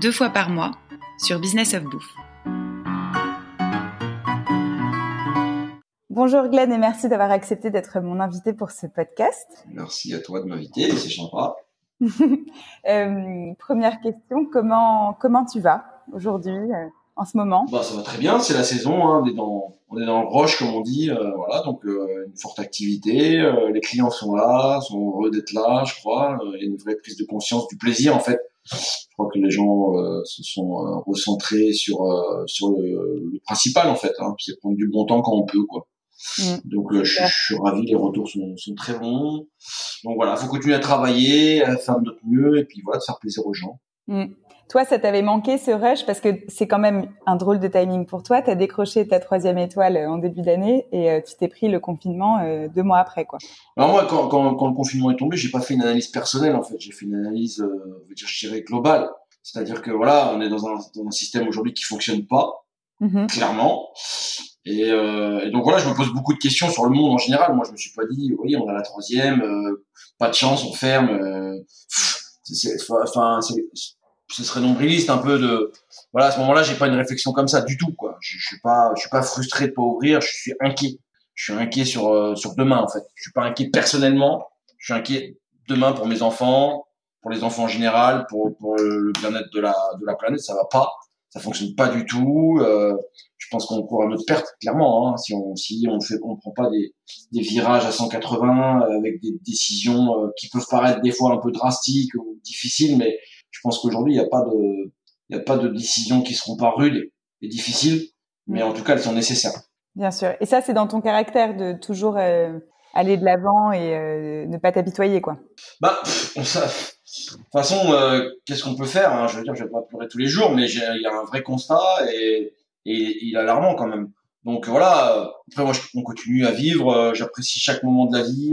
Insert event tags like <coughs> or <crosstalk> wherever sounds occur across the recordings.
deux fois par mois sur Business of Bouffe. Bonjour Glenn et merci d'avoir accepté d'être mon invité pour ce podcast. Merci à toi de m'inviter, c'est sympa. <laughs> euh, première question, comment comment tu vas aujourd'hui euh, en ce moment? Bah, Ça va très bien, c'est la saison, hein, on, est dans, on est dans le roche comme on dit, euh, voilà, donc euh, une forte activité, euh, les clients sont là, sont heureux d'être là, je crois, il y a une vraie prise de conscience du plaisir en fait. Je crois que les gens se sont recentrés sur sur le, le, principal en fait, hein, c'est prendre du bon temps quand on peut quoi. Mm. Donc je, je, suis ravi, les retours sont, sont très bons. Donc voilà, faut continuer à travailler, à faire de notre mieux et puis voilà, de faire plaisir aux gens. Mm. Toi, ça t'avait manqué ce rush parce que c'est quand même un drôle de timing pour toi. Tu as décroché ta troisième étoile en début d'année et euh, tu t'es pris le confinement euh, deux mois après, quoi. Alors moi, quand, quand, quand le confinement est tombé, j'ai pas fait une analyse personnelle en fait. J'ai fait une analyse, euh, je dirais globale. C'est-à-dire que voilà, on est dans un, dans un système aujourd'hui qui fonctionne pas, mm-hmm. clairement. Et, euh, et, donc voilà, je me pose beaucoup de questions sur le monde en général. Moi, je me suis pas dit, oui, on a la troisième, euh, pas de chance, on ferme. Euh, enfin, ce serait nombriliste un peu de voilà à ce moment-là j'ai pas une réflexion comme ça du tout quoi. Je, je suis pas je suis pas frustré de pas ouvrir je suis inquiet. Je suis inquiet sur euh, sur demain en fait. Je suis pas inquiet personnellement. Je suis inquiet demain pour mes enfants pour les enfants en général pour pour le bien-être de la de la planète. Ça va pas. Ça fonctionne pas du tout. Euh, je pense qu'on court à notre perte clairement hein, si on si on fait on prend pas des des virages à 180 avec des décisions euh, qui peuvent paraître des fois un peu drastiques ou difficiles mais je pense qu'aujourd'hui, il n'y a pas de, il y a pas de décisions qui seront pas rudes et difficiles, mais en tout cas, elles sont nécessaires. Bien sûr. Et ça, c'est dans ton caractère de toujours euh, aller de l'avant et euh, ne pas t'apitoyer, quoi. Bah, ça, de toute façon, euh, qu'est-ce qu'on peut faire hein? Je veux dire, je vais pas pleurer tous les jours, mais il y a un vrai constat et, et il est alarmant quand même. Donc voilà. Après, moi, on continue à vivre. J'apprécie chaque moment de la vie.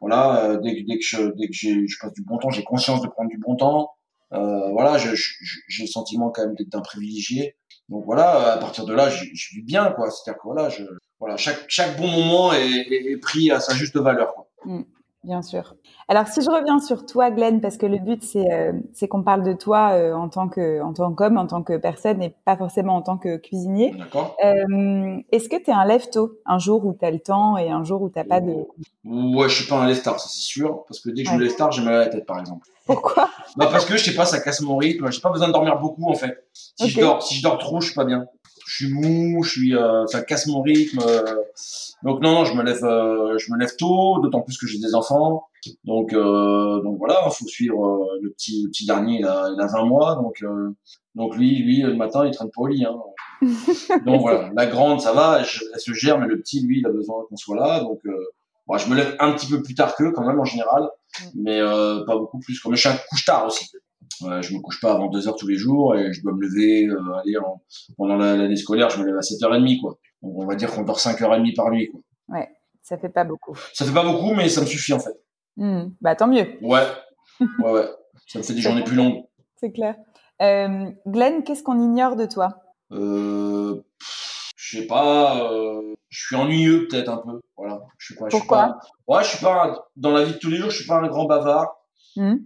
voilà. dès, dès que je, dès que je passe du bon temps, j'ai conscience de prendre du bon temps. Euh, voilà, j'ai le sentiment quand même d'être d'un privilégié. Donc voilà, à partir de là, je, je vis bien, quoi. C'est-à-dire que voilà, je, voilà, chaque, chaque bon moment est, est, pris à sa juste valeur. Quoi. Mmh. Bien sûr. Alors, si je reviens sur toi, Glenn, parce que le but, c'est euh, c'est qu'on parle de toi euh, en tant que en tant qu'homme, en tant que personne, et pas forcément en tant que cuisinier. D'accord. Euh, Est-ce que tu es un lève-tôt Un jour où tu as le temps et un jour où tu pas de... Ouais, je suis pas un lève-tard, ça c'est sûr. Parce que dès que je me lève tard, j'ai mal à la tête, par exemple. Pourquoi? Bah Parce que, je sais pas, ça casse mon rythme. J'ai pas besoin de dormir beaucoup, en fait. Si, okay. je, dors, si je dors trop, je suis pas bien. Je suis mou, je suis, euh, ça casse mon rythme. donc non, non, je me lève, je me lève tôt, d'autant plus que j'ai des enfants. Donc, euh, donc voilà, il faut suivre euh, le petit, le petit dernier, il a, il a 20 mois, donc, euh, donc lui, lui, le matin, il traîne pas au lit. Hein. <laughs> donc voilà, la grande, ça va, elle, elle, se gère, mais le petit, lui, il a besoin qu'on soit là. Donc, euh, bon, je me lève un petit peu plus tard qu'eux, quand même, en général, mais euh, pas beaucoup plus. Mais je suis un couche tard aussi. Je me couche pas avant deux heures tous les jours et je dois me lever, euh, aller en, pendant l'année scolaire, je me lève à 7h30, quoi. Donc on va dire qu'on dort 5h30 par nuit, quoi. Ouais, ça fait pas beaucoup. Ça fait pas beaucoup, mais ça me suffit, en fait. Mmh, bah tant mieux. Ouais, ouais, ouais. Ça me fait des journées plus longues. <laughs> C'est clair. Euh, Glenn, qu'est-ce qu'on ignore de toi? Euh, Je sais pas. Euh, je suis ennuyeux peut-être un peu. Voilà. Je sais pas. Pourquoi je suis pas, Ouais, je suis pas dans la vie de tous les jours. Je suis pas un grand bavard. Mmh.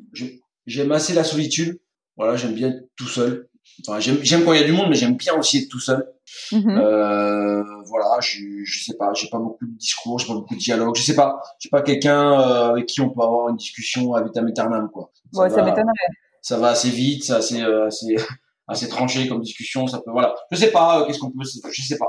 J'aime assez la solitude. Voilà, j'aime bien être tout seul. Enfin, j'aime quand il y a du monde, mais j'aime bien aussi être tout seul. Mmh. Euh, voilà, je, je sais pas, j'ai pas beaucoup de discours, j'ai pas beaucoup de dialogue, je sais pas, j'ai pas quelqu'un euh, avec qui on peut avoir une discussion à vitam aeternam quoi. Ça, ouais, ça m'étonnerait. Ça va assez vite, c'est assez, euh, assez, <laughs> assez tranché comme discussion, ça peut, voilà. Je sais pas, euh, qu'est-ce qu'on peut, je sais pas.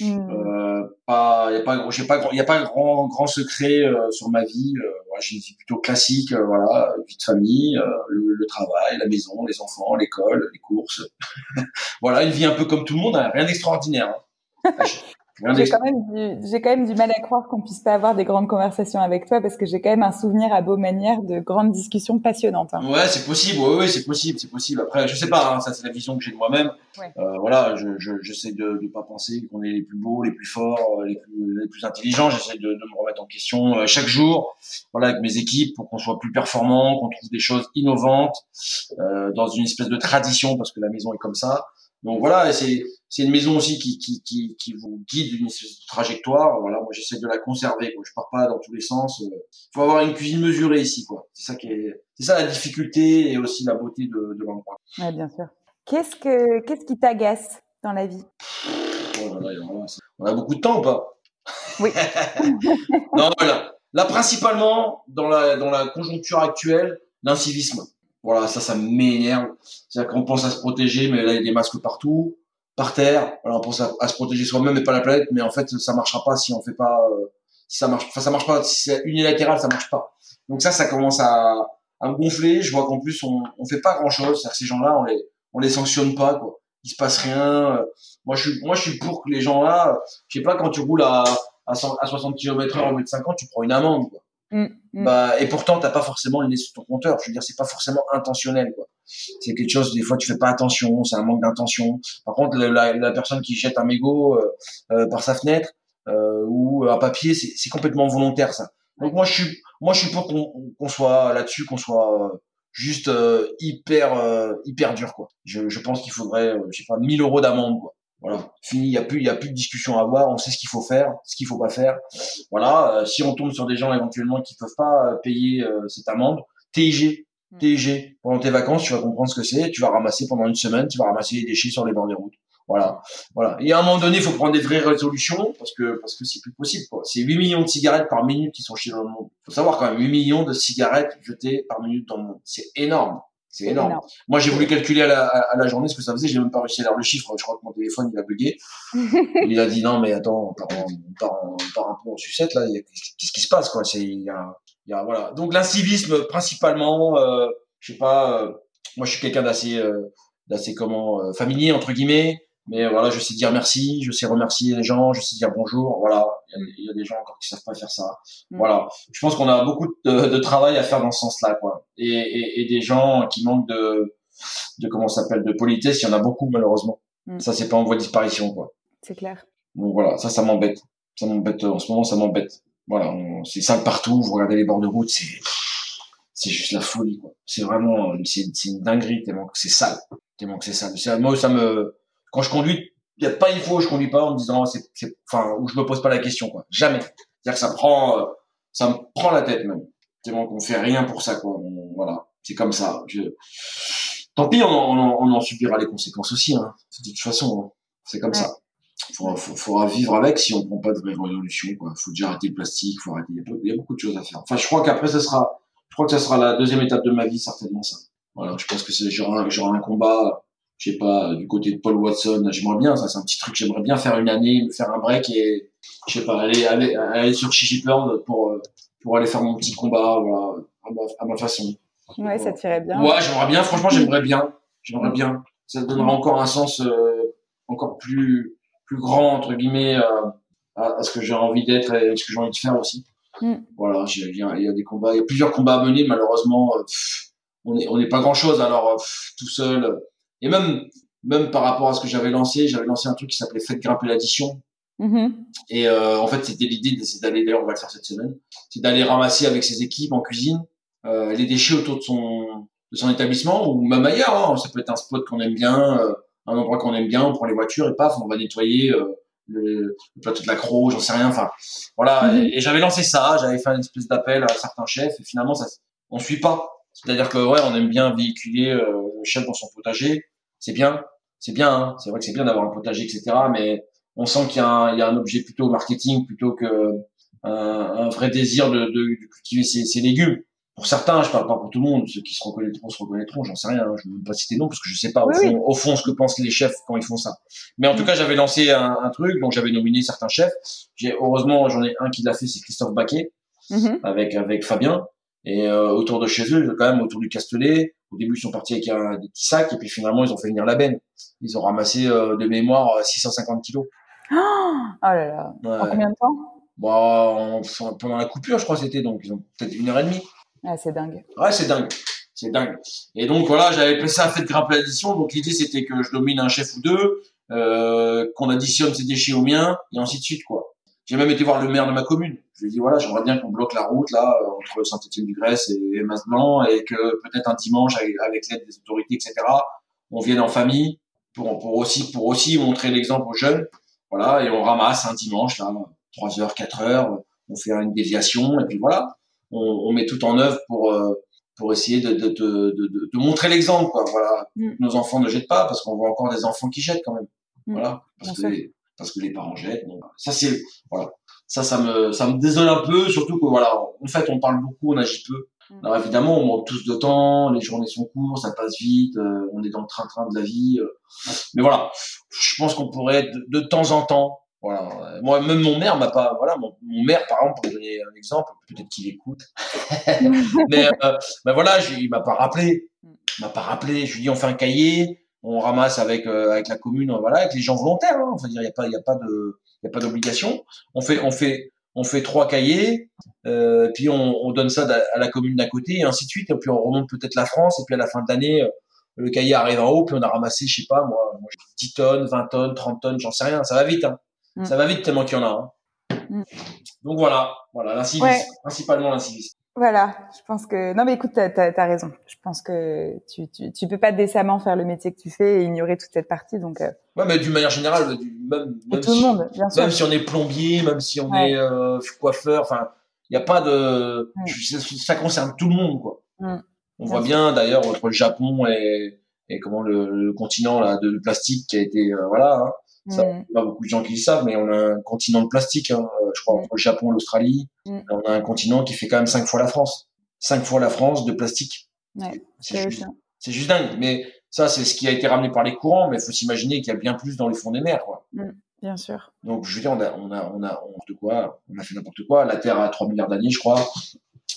Mmh. Euh, pas, y a pas, j'ai pas, y a pas grand, grand secret euh, sur ma vie. voilà, j'ai une vie plutôt classique, voilà, vie de famille, le, le, travail, la maison, les enfants, l'école, les courses. <laughs> voilà, une vie un peu comme tout le monde, hein, rien d'extraordinaire. Hein. <laughs> J'ai quand, même du, quand même du mal à croire qu'on puisse pas avoir des grandes conversations avec toi parce que j'ai quand même un souvenir à beau manière de grandes discussions passionnantes. Hein. Ouais, c'est possible. Oui, ouais, c'est possible, c'est possible. Après, je sais pas. Hein, ça, c'est la vision que j'ai de moi-même. Euh, voilà, je, je, j'essaie de ne pas penser qu'on est les plus beaux, les plus forts, les plus, les plus intelligents. J'essaie de, de, me remettre en question euh, chaque jour. Voilà, avec mes équipes pour qu'on soit plus performants, qu'on trouve des choses innovantes euh, dans une espèce de tradition parce que la maison est comme ça. Donc voilà, c'est c'est une maison aussi qui, qui, qui, qui vous guide une trajectoire. Voilà, moi j'essaie de la conserver. Quoi. Je pars pas dans tous les sens. Il faut avoir une cuisine mesurée ici, quoi. C'est ça qui est, c'est ça la difficulté et aussi la beauté de, de l'endroit. Ouais, bien sûr. Qu'est-ce que qu'est-ce qui t'agace dans la vie? Oh On a beaucoup de temps ou pas? Oui. <laughs> non, voilà. Là, principalement dans la dans la conjoncture actuelle, l'incivisme. Voilà, ça, ça m'énerve. C'est-à-dire qu'on pense à se protéger, mais là, il y a des masques partout, par terre. Alors, on pense à, se protéger soi-même et pas la planète, mais en fait, ça marchera pas si on fait pas, euh, si ça marche, enfin, ça marche pas, si c'est unilatéral, ça marche pas. Donc ça, ça commence à, à me gonfler. Je vois qu'en plus, on, on fait pas grand-chose. C'est-à-dire que ces gens-là, on les, on les sanctionne pas, quoi. Il se passe rien. Moi, je suis, moi, je suis pour que les gens-là, je sais pas, quand tu roules à, à, 60 km heure au lieu de 50, tu prends une amende, quoi. Mm, mm. Bah, et pourtant, t'as pas forcément une sur ton compteur. Je veux dire, c'est pas forcément intentionnel, quoi. C'est quelque chose, des fois, tu fais pas attention, c'est un manque d'intention. Par contre, la, la, personne qui jette un mégot euh, euh, par sa fenêtre euh, ou un papier, c'est complètement volontaire, ça. Donc moi, je suis, moi, je suis pour qu'on soit là-dessus, qu'on soit juste hyper, hyper dur, quoi. Je, je pense qu'il faudrait, je sais pas, 1000 euros d'amende, quoi. Voilà, fini, il y a plus il y a plus de discussion à avoir, on sait ce qu'il faut faire, ce qu'il faut pas faire. Voilà, euh, si on tombe sur des gens éventuellement qui peuvent pas euh, payer euh, cette amende, TIG, hmm. TIG pendant tes vacances, tu vas comprendre ce que c'est, tu vas ramasser pendant une semaine, tu vas ramasser les déchets sur les bords des routes. Voilà. Voilà. Et à un moment donné, il faut prendre des vraies résolutions parce que parce que c'est plus possible quoi. C'est 8 millions de cigarettes par minute qui sont chez dans le monde. Faut savoir quand même 8 millions de cigarettes jetées par minute dans le monde. C'est énorme. C'est énorme. Moi, j'ai voulu calculer à la, à la, journée ce que ça faisait. J'ai même pas réussi à lire le chiffre. Je crois que mon téléphone, il a bugué. <laughs> il a dit non, mais attends, on part, on part, un peu en sucette là. Qu'est-ce qui se passe quoi? C'est il y a, il y a voilà. Donc l'incivisme principalement. Euh, je sais pas. Euh, moi, je suis quelqu'un d'assez, euh, d'assez comment euh, familier entre guillemets. Mais voilà, je sais dire merci, je sais remercier les gens, je sais dire bonjour. Voilà, il y, a des gens encore qui savent pas faire ça. Mm. Voilà, je pense qu'on a beaucoup de, de, travail à faire dans ce sens-là, quoi. Et, et, et, des gens qui manquent de, de comment s'appelle, de politesse, il y en a beaucoup malheureusement. Mm. Ça, c'est pas en voie de disparition, quoi. C'est clair. Donc voilà, ça, ça m'embête. Ça m'embête en ce moment, ça m'embête. Voilà, c'est sale partout. Vous regardez les bords de route, c'est c'est juste la folie, quoi. C'est vraiment, c'est une dinguerie tellement que c'est sale, tellement que c'est sale. Moi, ça me quand je conduis, il y a pas il faut, je conduis pas en me disant c'est enfin où je me pose pas la question quoi. Jamais. C'est-à-dire que ça prend euh, ça me prend la tête même. Tellement qu'on fait rien pour ça quoi. voilà, c'est comme ça. Je... Tant pis, on, on, on, en subira les conséquences aussi hein. De toute façon, hein. c'est comme ça. Il faudra, faudra, vivre avec si on prend pas de vraie résolution quoi. Faut déjà arrêter le plastique, faut arrêter il y a beaucoup de choses à faire. Enfin, je crois qu'après ça sera je crois que ça sera la deuxième étape de ma vie certainement ça. Voilà, je pense que c'est genre genre un combat je sais pas, du côté de Paul Watson, j'aimerais bien, ça c'est un petit truc, j'aimerais bien faire une année, me faire un break et, je sais pas, aller, aller, aller sur Chichipurn pour, pour aller faire mon petit combat, voilà, à ma, façon. Ouais, ça tirait bien. Ouais, j'aimerais bien, franchement, j'aimerais bien, j'aimerais bien. Ça donnerait encore un sens, euh, encore plus, plus grand, entre guillemets, euh, à, ce que j'ai envie d'être et ce que j'ai envie de faire aussi. Mm. Voilà, il y, a, des combats, il y a plusieurs combats à mener, malheureusement, euh, on n'est on est pas grand chose, alors, tout seul, et même, même par rapport à ce que j'avais lancé, j'avais lancé un truc qui s'appelait Faites grimper l'addition. Mm-hmm. Et euh, en fait, c'était l'idée, c'est d'aller, d'ailleurs, on va le faire cette semaine, c'est d'aller ramasser avec ses équipes en cuisine euh, les déchets autour de son, de son établissement ou même ailleurs. Hein. Ça peut être un spot qu'on aime bien, euh, un endroit qu'on aime bien, on prend les voitures et paf, on va nettoyer euh, le, le, plateau de la croix, j'en sais rien. Enfin, voilà. Mm-hmm. Et, j'avais lancé ça, j'avais fait une espèce d'appel à certains chefs et finalement, ça, on suit pas. C'est-à-dire que ouais, on aime bien véhiculer euh, le chef dans son potager, c'est bien, c'est bien, hein. c'est vrai que c'est bien d'avoir un potager, etc. Mais on sent qu'il y, y, a un objet plutôt marketing plutôt que un, un vrai désir de, de, cultiver ses, ses, légumes. Pour certains, je parle pas pour tout le monde, ceux qui se reconnaîtront se reconnaîtront, j'en sais rien, hein. je ne veux pas citer non parce que je sais pas au, fond, au, fond, ce que pensent les chefs quand ils font ça. Mais en tout cas, j'avais lancé un, un, truc, donc j'avais nominé certains chefs. J'ai heureusement j'en ai un qui l'a fait, c'est Christophe Baquet mm-hmm. avec avec Fabien. Et euh, autour de chez eux, quand même autour du Castellet, au début ils sont partis avec un, des petits sacs et puis finalement ils ont fait venir la benne. Ils ont ramassé euh, de mémoire 650 kilos. Oh, <gasps> là là. En combien de temps? Bon, bah, Pendant la coupure, je crois c'était donc ils ont peut-être une heure et demie. Ah, c'est dingue. Ouais, c'est dingue. C'est dingue. Et donc voilà, j'avais fait ça de grimper l'addition. Donc l'idée c'était que je domine un chef ou deux, euh, qu'on additionne ses déchets aux miens et ainsi de suite quoi. J'ai même été voir le maire de ma commune. Je lui ai dit voilà, j'aimerais bien qu'on bloque la route là entre Saint-Étienne-du-Grèce et Masblanc et que peut-être un dimanche avec, l'aide des autorités etc. On vienne en famille pour, pour aussi pour aussi montrer l'exemple aux jeunes. Voilà et on ramasse un dimanche là 3 heures 4 heures, on fait une déviation et puis voilà, on, on met tout en œuvre pour euh, pour essayer de, de, de, de, de montrer l'exemple quoi voilà mm. nos enfants ne jettent pas parce qu'on voit encore des enfants qui jettent quand même mm. voilà parce que les, parce que les parents jettent. Donc, ça c'est voilà. Ça, ça me, ça me désole un peu, surtout que voilà, en fait, on parle beaucoup, on agit peu. Mm. Alors évidemment, on manque tous de temps, les journées sont courtes, ça passe vite, euh, on est dans le train-train de la vie. Euh. mais voilà, je pense qu'on pourrait de, de, temps en temps, voilà. Moi, même mon maire m'a pas, voilà, mon, mon, maire, par exemple, pour donner un exemple, peut-être qu'il écoute. <laughs> mais, euh, mais voilà, il m'a pas rappelé. Mm. Il m'a pas rappelé. Je lui dis, on fait un cahier on ramasse avec euh, avec la commune, voilà, avec les gens volontaires. Hein. Enfin, il y a pas il y a pas de il y a pas d'obligation. On fait on fait on fait trois cahiers, euh, puis on, on, donne ça à la commune d'à côté et ainsi de suite. Et puis on remonte peut-être la France et puis à la fin de l'année, euh, le cahier arrive en haut, puis on a ramassé, je sais pas moi, 10 tonnes, 20 tonnes, 30 tonnes, j'en sais rien. Ça va vite, hein. Mm. Ça va vite tellement qu'il y en a. Hein. Mm. Donc voilà, voilà l'incivisme, principalement l'incivisme. Voilà, je pense que non mais écoute, t'as as, raison. Je pense que tu, tu tu peux pas décemment faire le métier que tu fais et ignorer toute cette partie. Donc euh... ouais, mais d'une manière générale, même, même tout si, le monde, bien sûr. Même si on est plombier, même si on est euh, coiffeur, enfin, il y a pas de, mm. ça, concerne tout le monde quoi. Mm. On voit bien d'ailleurs entre le Japon et et comment le, le continent là de, plastique qui a été euh, voilà. Hein, ça, pas beaucoup de gens qui le savent, mais on a un continent de plastique. Hein, euh, je crois entre le Japon et l'Australie, on a un continent qui fait quand même cinq fois la France. Cinq fois la France de plastique. Ouais, c'est juste, juste, dingue. Mais ça, c'est ce qui a été ramené par les courants, mais il faut s'imaginer qu'il y a bien plus dans les fonds des mers, quoi. bien sûr. Donc, je veux dire, on a, on a, on a, on quoi, on a fait n'importe quoi. La Terre a 3 milliards d'années, je crois.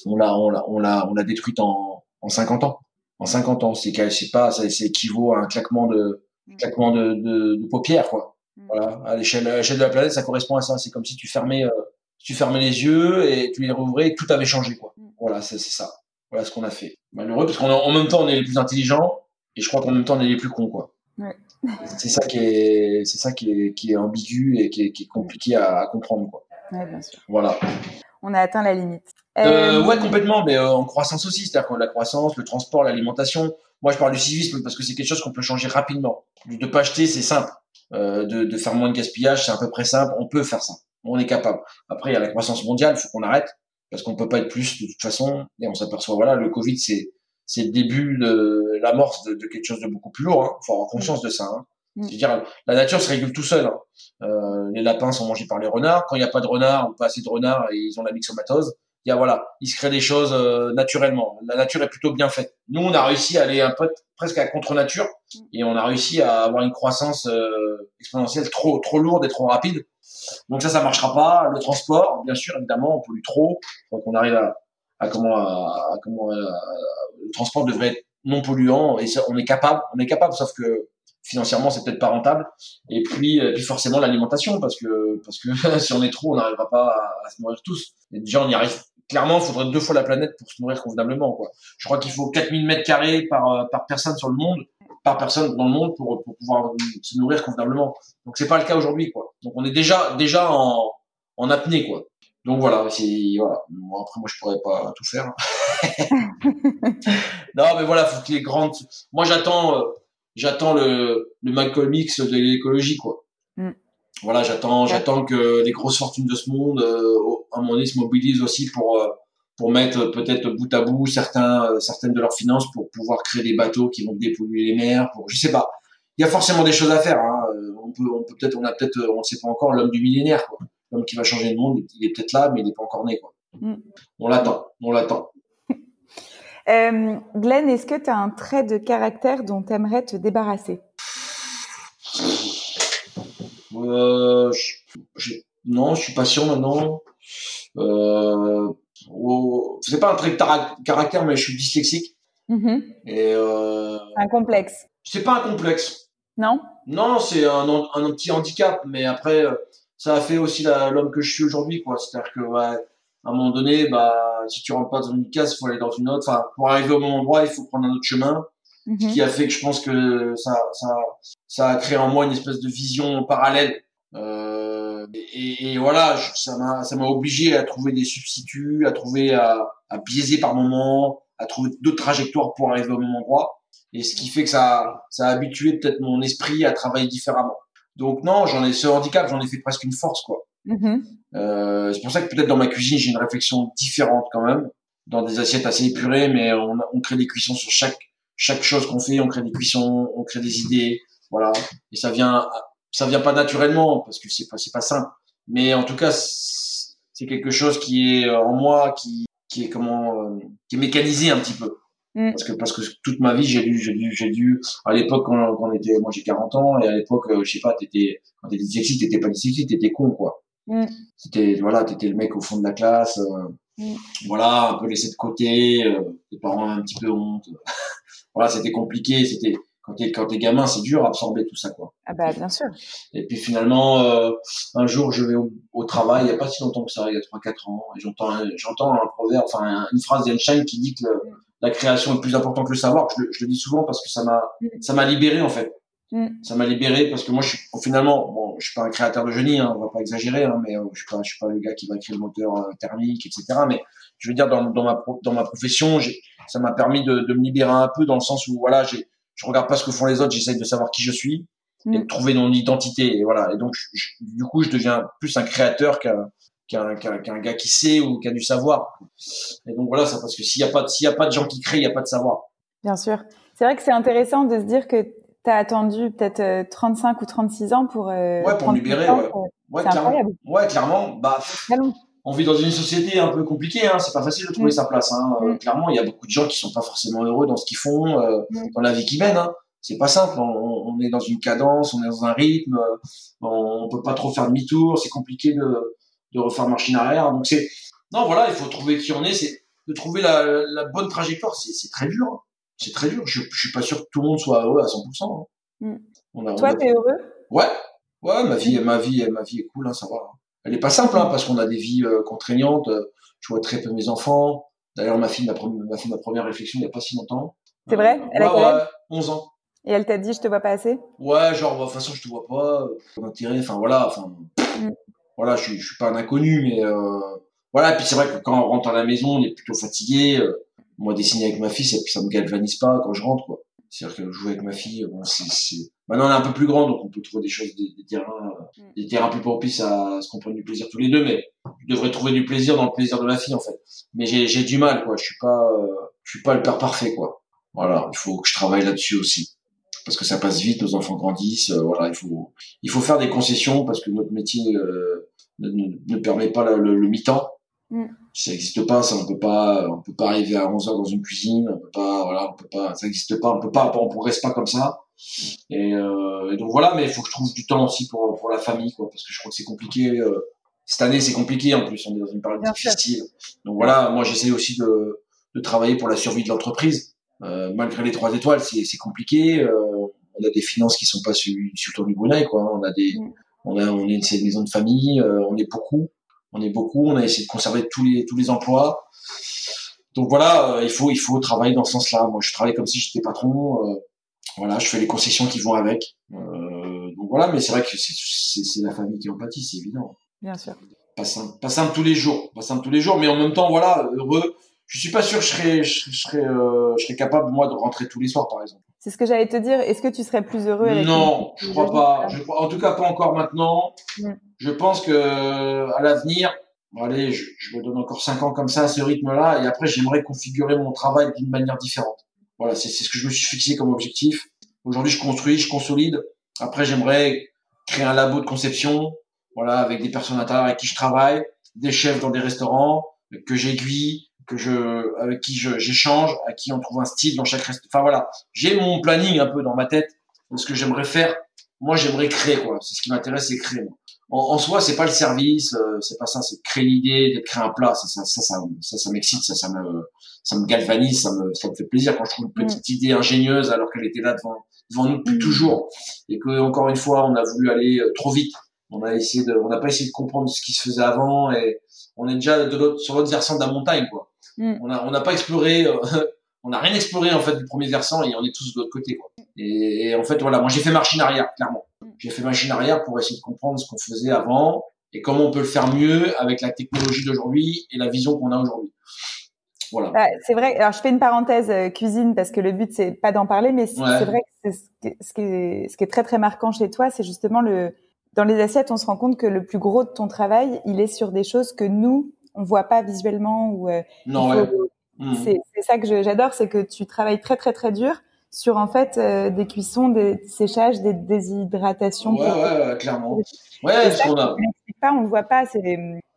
On l'a, on l'a, on l'a, on l'a détruite en, en 50 ans. En 50 ans, c'est, c'est pas, ça, c'est équivaut à un claquement de, claquement de, de, de paupières, quoi. Mm. Voilà, à l'échelle, de la planète, ça correspond à ça. C'est comme si tu fermais, euh, tu fermais les yeux et tu les rouvrais et tout avait changé, quoi. Mm. Voilà, c'est ça. Voilà ce qu'on a fait. Malheureux, parce qu'en même temps, on est les plus intelligents et je crois qu'en même temps, on est les plus cons, quoi. Ouais. <laughs> c'est ça qui est, c'est ça qui est, qui est ambigu et qui est, qui est compliqué à, à, comprendre, quoi. Ouais, bien sûr. Voilà. On a atteint la limite. Euh, euh ouais, complètement, mais euh, en croissance aussi, c'est-à-dire que la croissance, le transport, l'alimentation. Moi, je parle du civisme parce que c'est quelque chose qu'on peut changer rapidement. De pas acheter, c'est simple. Euh, de, de, faire moins de gaspillage, c'est à peu près simple. On peut faire ça. On est capable. Après, il y a la croissance mondiale, il faut qu'on arrête parce qu'on peut pas être plus de toute façon. Et on s'aperçoit, voilà, le Covid, c'est c'est le début de l'amorce de, de, quelque chose de beaucoup plus lourd. Hein. faut avoir conscience de ça. Hein. Mm. C'est-à-dire, la nature se régule tout seul. Hein. Euh, les lapins sont mangés par les renards. Quand il n'y a pas de renards ou pas assez de renards et ils ont la myxomatose, il y a voilà, il se crée des choses euh, naturellement. La nature est plutôt bien faite. Nous, on a réussi à aller un peu presque à contre nature mm. et on a réussi à avoir une croissance euh, exponentielle trop trop lourde et trop rapide. Donc ça, ça marchera pas. Le transport, bien sûr, évidemment, on pollue trop. Donc on arrive à, à comment, à, comment le transport devrait être non polluant et ça, on est capable, on est capable, sauf que financièrement c'est peut-être pas rentable et puis et puis forcément l'alimentation parce que parce que <laughs> si on est trop on n'arrivera pas à, à, se nourrir tous et déjà on y arrive clairement, il faudrait deux fois la planète pour se nourrir convenablement. Quoi. Je crois qu'il faut 4000 mètres carrés par, euh, par personne sur le monde, par personne dans le monde pour, pour pouvoir se nourrir convenablement. Donc c'est pas le cas aujourd'hui. quoi. Donc on est déjà déjà en, en apnée. quoi. Donc voilà, voilà. après moi je pourrais pas tout faire. <laughs> non mais voilà, faut que les grandes. Moi j'attends euh, j'attends le le de l'écologie quoi. Voilà, j'attends j'attends que les grosses fortunes de ce monde euh, à un moment donné se mobilisent aussi pour euh, pour mettre peut-être bout à bout certains euh, certaines de leurs finances pour pouvoir créer des bateaux qui vont dépolluer les mers pour je sais pas. Il y a forcément des choses à faire hein. On peut on peut peut-être on a peut-être on ne sait pas encore l'homme du millénaire quoi. L'homme qui va changer le monde il est peut-être là mais il n'est pas encore né quoi. Mm. on l'attend on l'attend. <laughs> Euh, Glenn est-ce que tu as un trait de caractère dont tu aimerais te débarrasser? Euh, non je suis sûr maintenant euh, c'est pas un trait de caractère, mais je suis dyslexique. Et euh, un complexe. C'est pas un complexe. Non? Non, c'est un, un, petit handicap, mais après, ça a fait aussi l'homme que je suis aujourd'hui, quoi. C'est-à-dire que, ouais, à un moment donné, bah, si tu rentres pas dans une case, il faut aller dans une autre. Enfin, pour arriver au bon endroit, il faut prendre un autre chemin. Ce mhm. qui a fait que je pense que ça, ça, ça a créé en moi une espèce de vision parallèle. Euh, et, et, voilà, ça m'a, ça m'a obligé à trouver des substituts, à trouver, à, à biaiser par moment, à trouver d'autres trajectoires pour arriver au même endroit. Et ce qui fait que ça, ça a habitué peut-être mon esprit à travailler différemment. Donc non, j'en ai ce handicap, j'en ai fait presque une force, quoi. Mm-hmm. Euh, c'est pour ça que peut-être dans ma cuisine, j'ai une réflexion différente quand même, dans des assiettes assez épurées, mais on, on crée des cuissons sur chaque chaque chose qu'on fait, on crée des cuissons, on crée des idées, voilà. Et ça vient, ça vient pas naturellement parce que c'est pas c'est pas simple, mais en tout cas c'est quelque chose qui est en moi, qui qui est comment, euh, qui est mécanisé un petit peu. Mm. Parce que parce que toute ma vie j'ai dû j'ai dû j'ai dû à l'époque quand, quand on était moi j'ai 40 ans et à l'époque euh, je sais pas t'étais quand t'étais dyslexique t'étais pas dyslexique t'étais con quoi mm. c'était voilà t'étais le mec au fond de la classe euh, mm. voilà un peu laissé de côté euh, tes parents un petit peu honte <laughs> voilà c'était compliqué c'était quand t'es quand t'es gamin c'est dur à absorber tout ça quoi ah bah bien sûr et puis finalement euh, un jour je vais au, au, travail il y a pas si longtemps que ça il y a trois quatre ans et j'entends j'entends un proverbe enfin une phrase d'Einstein qui dit que la création est plus importante que le savoir. Je, je le dis souvent parce que ça m'a, mm. ça m'a libéré en fait. Mm. Ça m'a libéré parce que moi, je suis finalement, bon, je suis pas un créateur de génie, hein, on va pas exagérer, hein, mais euh, je suis pas, je suis pas le gars qui va créer le moteur euh, thermique, etc. Mais je veux dire, dans, dans ma dans ma profession, ça m'a permis de, de me libérer un peu dans le sens où voilà, j'ai, je regarde pas ce que font les autres, j'essaye de savoir qui je suis et de mm. trouver mon identité. Et voilà. Et donc, du coup, je deviens plus un créateur qu'un qu'un gars qui sait ou qui a du savoir. Et donc voilà, ça parce que s'il n'y a pas s'il y a pas de gens qui créent, il n'y a pas de savoir. Bien sûr. C'est vrai que c'est intéressant de se dire que tu as attendu peut-être 35 euh, ou 36 ans pour euh, Ouais, pour libérer ouais. Ouais, clairement. Ouais, clairement, bah on vit dans une société un peu compliquée, hein. c'est pas facile de trouver mm. sa place. Hein. Mm. clairement, il y a beaucoup de gens qui sont pas forcément heureux dans ce qu'ils font, euh, mm. dans la vie qu'ils mènent. Hein. C'est pas simple. On, on, est dans une cadence, on est dans un rythme, on, on peut pas trop faire demi-tour. C'est compliqué de, de refaire machine arrière. Donc c'est non voilà, il faut trouver qui on est, c'est de trouver la, la bonne trajectoire. C'est très dur, hein. c'est très dur. Je, je suis pas sûr que tout le monde soit heureux à 100%. Hein. On a, Toi, t'es heureux? Ouais, ouais, ma vie, ma vie, ma vie est cool, hein, ça va. Elle est pas simple, hein, parce qu'on a des vies euh, contraignantes. Je vois très peu mes enfants. D'ailleurs, ma fille m'a fait ma première réflexion il y a pas si longtemps. C'est vrai? Elle a ouais, 11 ans. Et elle t'a dit, je te vois pas assez? Ouais, genre, de toute façon, je te vois pas. D'intérêt, enfin voilà, enfin. Mm voilà, je, je suis pas un inconnu, mais euh, voilà. Et puis c'est vrai que quand on rentre à la maison, on est plutôt fatigué. Euh, moi, dessiner avec ma fille, ça, ça me galvanise pas quand je rentre, quoi. C'est-à-dire que jouer avec ma fille, bon, c'est, maintenant on est un peu plus grand, donc on peut trouver des choses, des, terrains, mm. des terrains plus propices à ce qu'on prenne du plaisir tous les deux. Mais je devrais trouver du plaisir dans le plaisir de ma fille, en fait. Mais j'ai, j'ai du mal, quoi. Je suis pas, euh, je suis pas le père parfait, quoi. Voilà, il faut que je travaille là-dessus aussi parce que ça passe vite, nos enfants grandissent, voilà, il faut il faut faire des concessions parce que notre métier euh, ne, permet pas le, le, mi-temps. Mm. Ça n'existe pas, ça on peut pas, on peut pas arriver à 11 heures dans une cuisine, on peut pas, voilà, on peut pas, ça n'existe pas, on peut pas, on progresse pas comme ça. Et, euh, et donc voilà, mais il faut que je trouve du temps aussi pour pour la famille, quoi, parce que je crois que c'est compliqué. Euh, cette année, c'est compliqué en plus, on est dans une période difficile. Donc voilà, moi j'essaie aussi de, de travailler pour la survie de l'entreprise. Euh, malgré les trois étoiles, c'est compliqué. Euh, on a des finances qui sont pas sur, sur le tour du Brunei, quoi. On a des, mm on a on est une maison de famille, euh, on est beaucoup, on est beaucoup, on a essayé de conserver tous les tous les emplois. Donc voilà, euh, il faut il faut travailler dans ce sens-là. Moi, je travaille comme si j'étais patron. Euh, voilà, je fais les concessions qui vont avec. donc voilà, mais c'est vrai que c'est la famille qui en pâtit, c'est évident. Bien sûr. Pas simple, pas simple tous les jours, pas simple tous les jours, mais en même temps, voilà, heureux. Je suis pas sûr que je serais, je serais, je serais capable moi de rentrer tous les soirs, par exemple. C'est ce que j'allais te dire. Est-ce que tu serais plus heureux avec Non, je crois pas. Je en tout cas, pas encore maintenant. Je pense que à l'avenir, allez, je, je, me donne encore cinq ans comme ça, à ce rythme-là, et après, j'aimerais configurer mon travail d'une manière différente. Voilà, c'est ce que je me suis fixé comme objectif. Aujourd'hui, je construis, je consolide. Après, j'aimerais créer un labo de conception, voilà, avec des personnes à avec qui je travaille, des chefs dans des restaurants que j'aiguille, que je, avec qui j'échange, à qui on trouve un style dans chaque restaurant. Enfin voilà, j'ai mon planning un peu dans ma tête de ce que j'aimerais faire. Moi, j'aimerais créer quoi. C'est ce qui m'intéresse, c'est créer. en, soi, c'est pas le service, euh, c'est pas ça, c'est créer l'idée, de créer un plat, ça, ça, ça, ça, ça, m'excite, ça, ça me, ça me galvanise, ça me, ça me fait plaisir quand je trouve une petite mm. idée ingénieuse alors qu'elle était là devant, devant nous depuis mm. toujours, et que encore une fois, on a voulu aller euh, trop vite. On a essayé de, on n'a pas essayé de comprendre ce qui se faisait avant, et on est déjà de l'autre, sur l'autre versant de la montagne, quoi. Mm. On a, on n'a pas exploré. Euh, <laughs> on n'a rien exploré en fait du premier versant et on est tous de l'autre côté. Quoi. Et, en fait, voilà, moi j'ai fait machine arrière, clairement. J'ai fait machine arrière pour essayer de comprendre ce qu'on faisait avant et comment on peut le faire mieux avec la technologie d'aujourd'hui et la vision qu'on a aujourd'hui. Voilà. Bah, c'est vrai. Alors, je fais une parenthèse euh, cuisine parce que le but c'est pas d'en parler, mais c'est vrai que ce qui, est, ce, qui est, ce qui est très très marquant chez toi, c'est justement le dans les assiettes, on se rend compte que le plus gros de ton travail, il est sur des choses que nous on voit pas visuellement ou euh, non, ouais. Mmh. C'est ça que j'adore, c'est que tu travailles très très très dur sur en fait euh, des cuissons, des séchages, des déshydratations. Ouais, ouais, clairement. Ouais, ce qu'on a. Pas, on le voit pas. C'est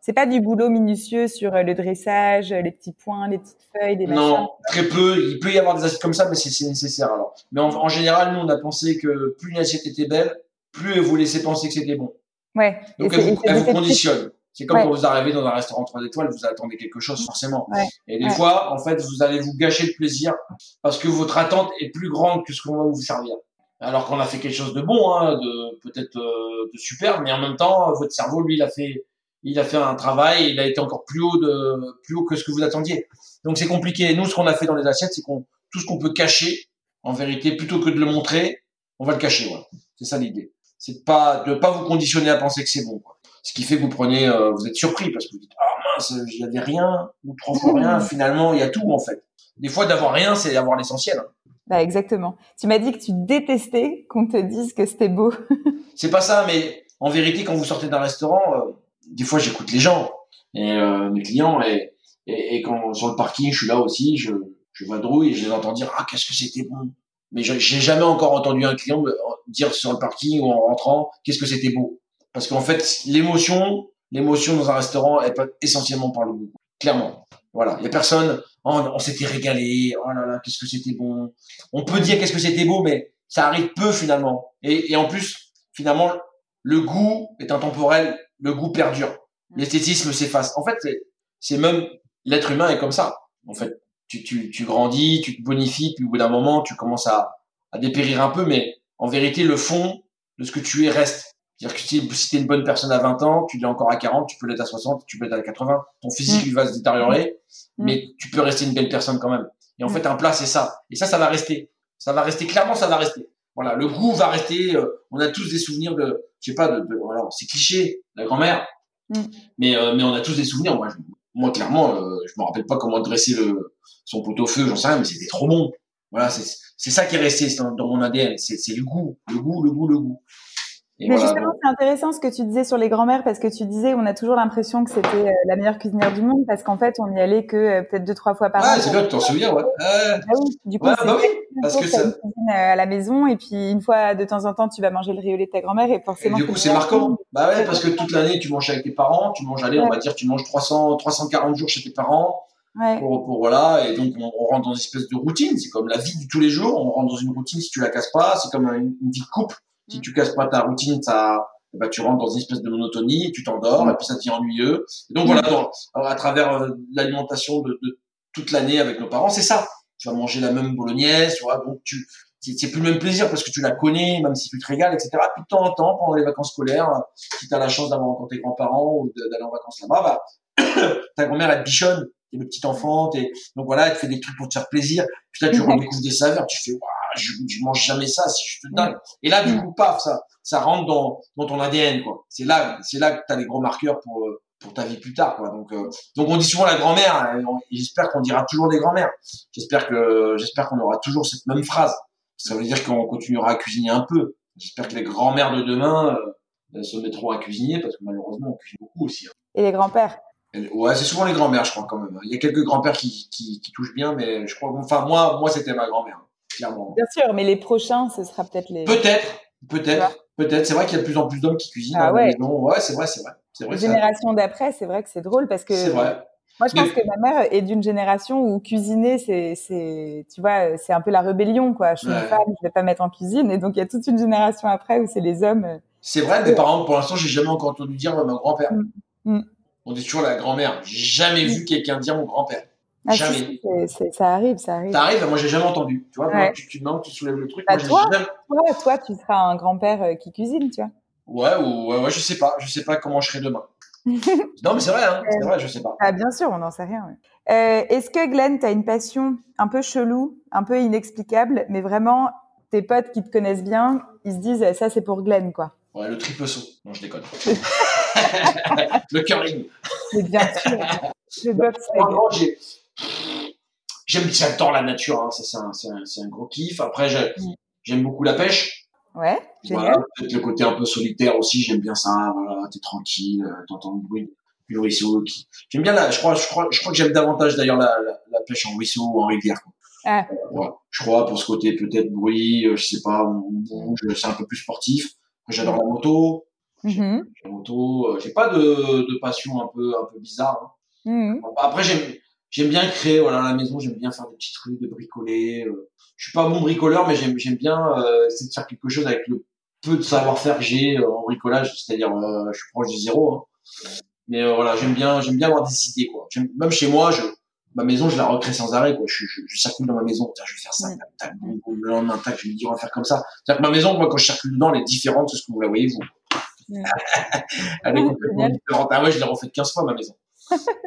c'est pas du boulot minutieux sur euh, le dressage, les petits points, les petites feuilles, des Non, très peu. Il peut y avoir des assiettes comme ça, mais c'est nécessaire alors. Mais en, général, nous, on a pensé que plus une assiette était belle, plus elle vous laissait penser que c'était bon. Ouais. Donc elle, vous, conditionne. C'est comme quand vous arrivez dans un restaurant 3 étoiles, vous attendez quelque chose forcément. Et des fois, en fait, vous allez vous gâcher le plaisir parce que votre attente est plus grande que ce qu'on va vous servir. Alors qu'on a fait quelque chose de bon, hein, de peut-être euh, de super, mais en même temps, votre cerveau, lui, il a fait, il a fait un travail, il a été encore plus haut de, plus haut que ce que vous attendiez. Donc c'est compliqué. Nous, ce qu'on a fait dans les assiettes, c'est qu'on tout ce qu'on peut cacher, en vérité, plutôt que de le montrer, on va le cacher. Voilà. C'est ça l'idée. C'est pas de pas vous conditionner à penser que c'est bon. Quoi. Ce qui fait que vous prenez, euh, vous êtes surpris parce que vous dites ah mince, il y avait rien ou trois fois rien. Finalement, il y a tout en fait. Des fois, d'avoir rien, c'est d'avoir l'essentiel. Bah exactement. Tu m'as dit que tu détestais qu'on te dise que c'était beau. <laughs> c'est pas ça, mais en vérité, quand vous sortez d'un restaurant, euh, des fois, j'écoute les gens et euh, mes clients et, et, et, quand sur le parking, je suis là aussi, je, je vadrouille et je les entends dire ah qu'est-ce que c'était bon. Mais j'ai jamais encore entendu un client dire sur le parking ou en rentrant qu'est-ce que c'était beau. Parce qu'en fait, l'émotion, l'émotion dans un restaurant, elle passe essentiellement par le goût. Clairement. Voilà. Il y a personne, oh, on s'était régalé, oh là là, qu'est-ce que c'était bon. On peut dire qu'est-ce que c'était beau, mais ça arrive peu finalement. Et, et en plus, finalement, le goût est intemporel, le goût perdure. L'esthétisme s'efface. En fait, c'est même l'être humain est comme ça. En fait, tu, tu, tu grandis, tu te bonifies, puis au bout d'un moment, tu commences à, à dépérir un peu, mais en vérité, le fond de ce que tu es reste. C'est-à-dire que si, tu es une bonne personne à 20 ans, tu l'es encore à 40, tu peux l'être à 60, tu peux l'être à 80. Ton physique, mm. va se détériorer, mm. mais tu peux rester une belle personne quand même. Et en mm. fait, un plat, c'est ça. Et ça, ça va rester. Ça va rester, clairement, ça va rester. Voilà, le goût va rester. Euh, on a tous des souvenirs de, je sais pas, de, de alors c'est cliché, la grand-mère, mais euh, mais on a tous des souvenirs. Moi, moi clairement, euh, je me rappelle pas comment dresser le son pot au feu, j'en sais rien, mais c'était trop bon. Voilà, c'est ça qui est resté dans, dans mon ADN. C'est le goût, le goût, le goût, le goût. Mais justement, c'est intéressant ce que tu disais sur les grands-mères parce que tu disais on a toujours l'impression que c'était euh, la meilleure cuisinière du monde parce qu'en fait on y allait que euh, peut-être deux trois fois par an. Ah, c'est bien, tu t'en souviens, ouais. Ah oui, du coup, ouais, bah oui, parce que ça cuisine euh, à la maison et puis une fois de temps en temps tu vas manger le riolet de ta grand-mère et forcément. Et du coup, c'est marquant. Bah ouais, parce que toute l'année tu manges avec tes parents, tu manges allez, on va dire tu manges 300 340 jours chez tes parents. Ouais. Pour, pour, voilà et donc on, rentre dans une espèce de routine c'est comme la vie de tous les jours on rentre dans une routine si tu la casses pas c'est comme une, une vie de couple si mm. tu casses pas ta routine ça bah, tu rentres dans une espèce de monotonie, tu t'endors, et puis ça devient ennuyeux. donc voilà, à travers euh, l'alimentation de, de, toute l'année avec nos parents, c'est ça. Tu vas manger la même bolognaise, tu vois, donc tu c'est plus le même plaisir parce que tu la connais, même si tu te régales, etc. Puis de temps en temps, pendant les vacances scolaires, si tu as la chance d'avoir rencontré tes grands-parents ou d'aller en vacances là-bas, bah, <coughs> ta grand-mère, elle bichonne, t'es le petit enfant, t'es... donc voilà, elle te fait des trucs pour te faire plaisir. Puis là, tu redécouvres des saveurs, tu fais, je, je mange jamais ça, si je te dingue. Et là, du coup, paf, ça, ça rentre dans, dans ton ADN, quoi. C'est là, c'est là que t'as les gros marqueurs pour, euh, pour ta vie plus tard, quoi. Donc, euh, donc on dit souvent la grand-mère, j'espère qu'on dira toujours des grand-mères. J'espère que, j'espère qu'on aura toujours cette même phrase. Ça veut dire qu'on continuera à cuisiner un peu. J'espère que les grand-mères de demain euh, se mettront à cuisiner parce que malheureusement, on cuisine beaucoup aussi. Hein. Et les grands-pères? Ouais, c'est souvent les grand-mères, je crois, quand même. Il y a quelques grands-pères qui, qui, qui, touchent bien, mais je crois, enfin, moi, moi, c'était ma grand-mère. Bien sûr, mais les prochains, ce sera peut-être les. Peut-être, peut-être, peut-être. C'est vrai qu'il y a de plus en plus d'hommes qui cuisinent ah, ouais. Ouais, c'est vrai, c'est vrai. C'est vrai. Génération d'après, c'est vrai que c'est drôle parce que. C'est vrai. Moi, je pense que ma mère est d'une génération où cuisiner, c'est, c'est, tu vois, c'est un peu la rébellion, quoi. Je suis une femme, je vais pas mettre en cuisine, et donc il y a toute une génération après où c'est les hommes. C'est vrai, mais par exemple, pour l'instant, j'ai jamais encore entendu dire mon grand-père. Mm. Mm. On dit toujours la grand-mère. J'ai jamais vu quelqu'un dire mon grand-père. Ah, jamais. ça arrive, ça arrive. Ça arrive, moi j'ai jamais entendu. Tu vois, tu, tu, tu soulèves le truc. Bah, toi, toi, tu seras un grand-père euh, qui cuisine, tu vois. Ouais, ou, ouais, ouais, je sais pas. Je sais pas comment je serai demain. <laughs> non, mais c'est vrai, hein, c'est vrai, je sais pas. Ah, bien sûr, on n'en sait rien. Euh, Est-ce que Glenn, tu as une passion un peu chelou, un peu inexplicable, mais vraiment, tes potes qui te connaissent bien, ils se disent ça, c'est pour Glenn, quoi. Ouais, le triple saut. Non, je déconne. <laughs> le curling. C'est bien sûr. Je J'aime, j'adore la nature. Hein. Ça, c'est un, c'est un, gros kiff. Après, mm. j'aime beaucoup la pêche. Ouais, voilà, peut-être le côté un peu solitaire aussi, j'aime bien ça, voilà, t'es tranquille, euh, t'entends le bruit du ruisseau. Qui... J'aime bien la, je crois, je crois, je crois que j'aime davantage d'ailleurs la, la, pêche en ruisseau ou en rivière. Quoi. Ah. Euh, je crois pour ce côté peut-être bruit, euh, je sais pas, c'est un peu plus sportif. J'adore la moto. Mm-hmm. La moto, j'ai pas de, de passion un peu un peu bizarre. Hein. Mm-hmm. Après j'aime j'aime bien créer voilà à la maison, j'aime bien faire des petits trucs, de bricoler je suis pas un bon bricoleur, mais j'aime j'aime bien euh, essayer de faire quelque chose avec le peu de savoir-faire que j'ai euh, en bricolage, c'est-à-dire euh, je suis proche du zéro. Hein. Mais euh, voilà, j'aime bien j'aime bien avoir des idées quoi. Même chez moi, je ma maison, je la recrée sans arrêt quoi. Je, je, je circule dans ma maison, tiens, je vais faire ça, tac, tac, le lendemain, tac, je vais me dire on va faire comme ça. C'est-à-dire que ma maison, moi, quand je circule dedans, elle est différente de ce que vous la voyez vous. <laughs> elle est complètement différente. Ah ouais, je l'ai refait 15 fois ma maison.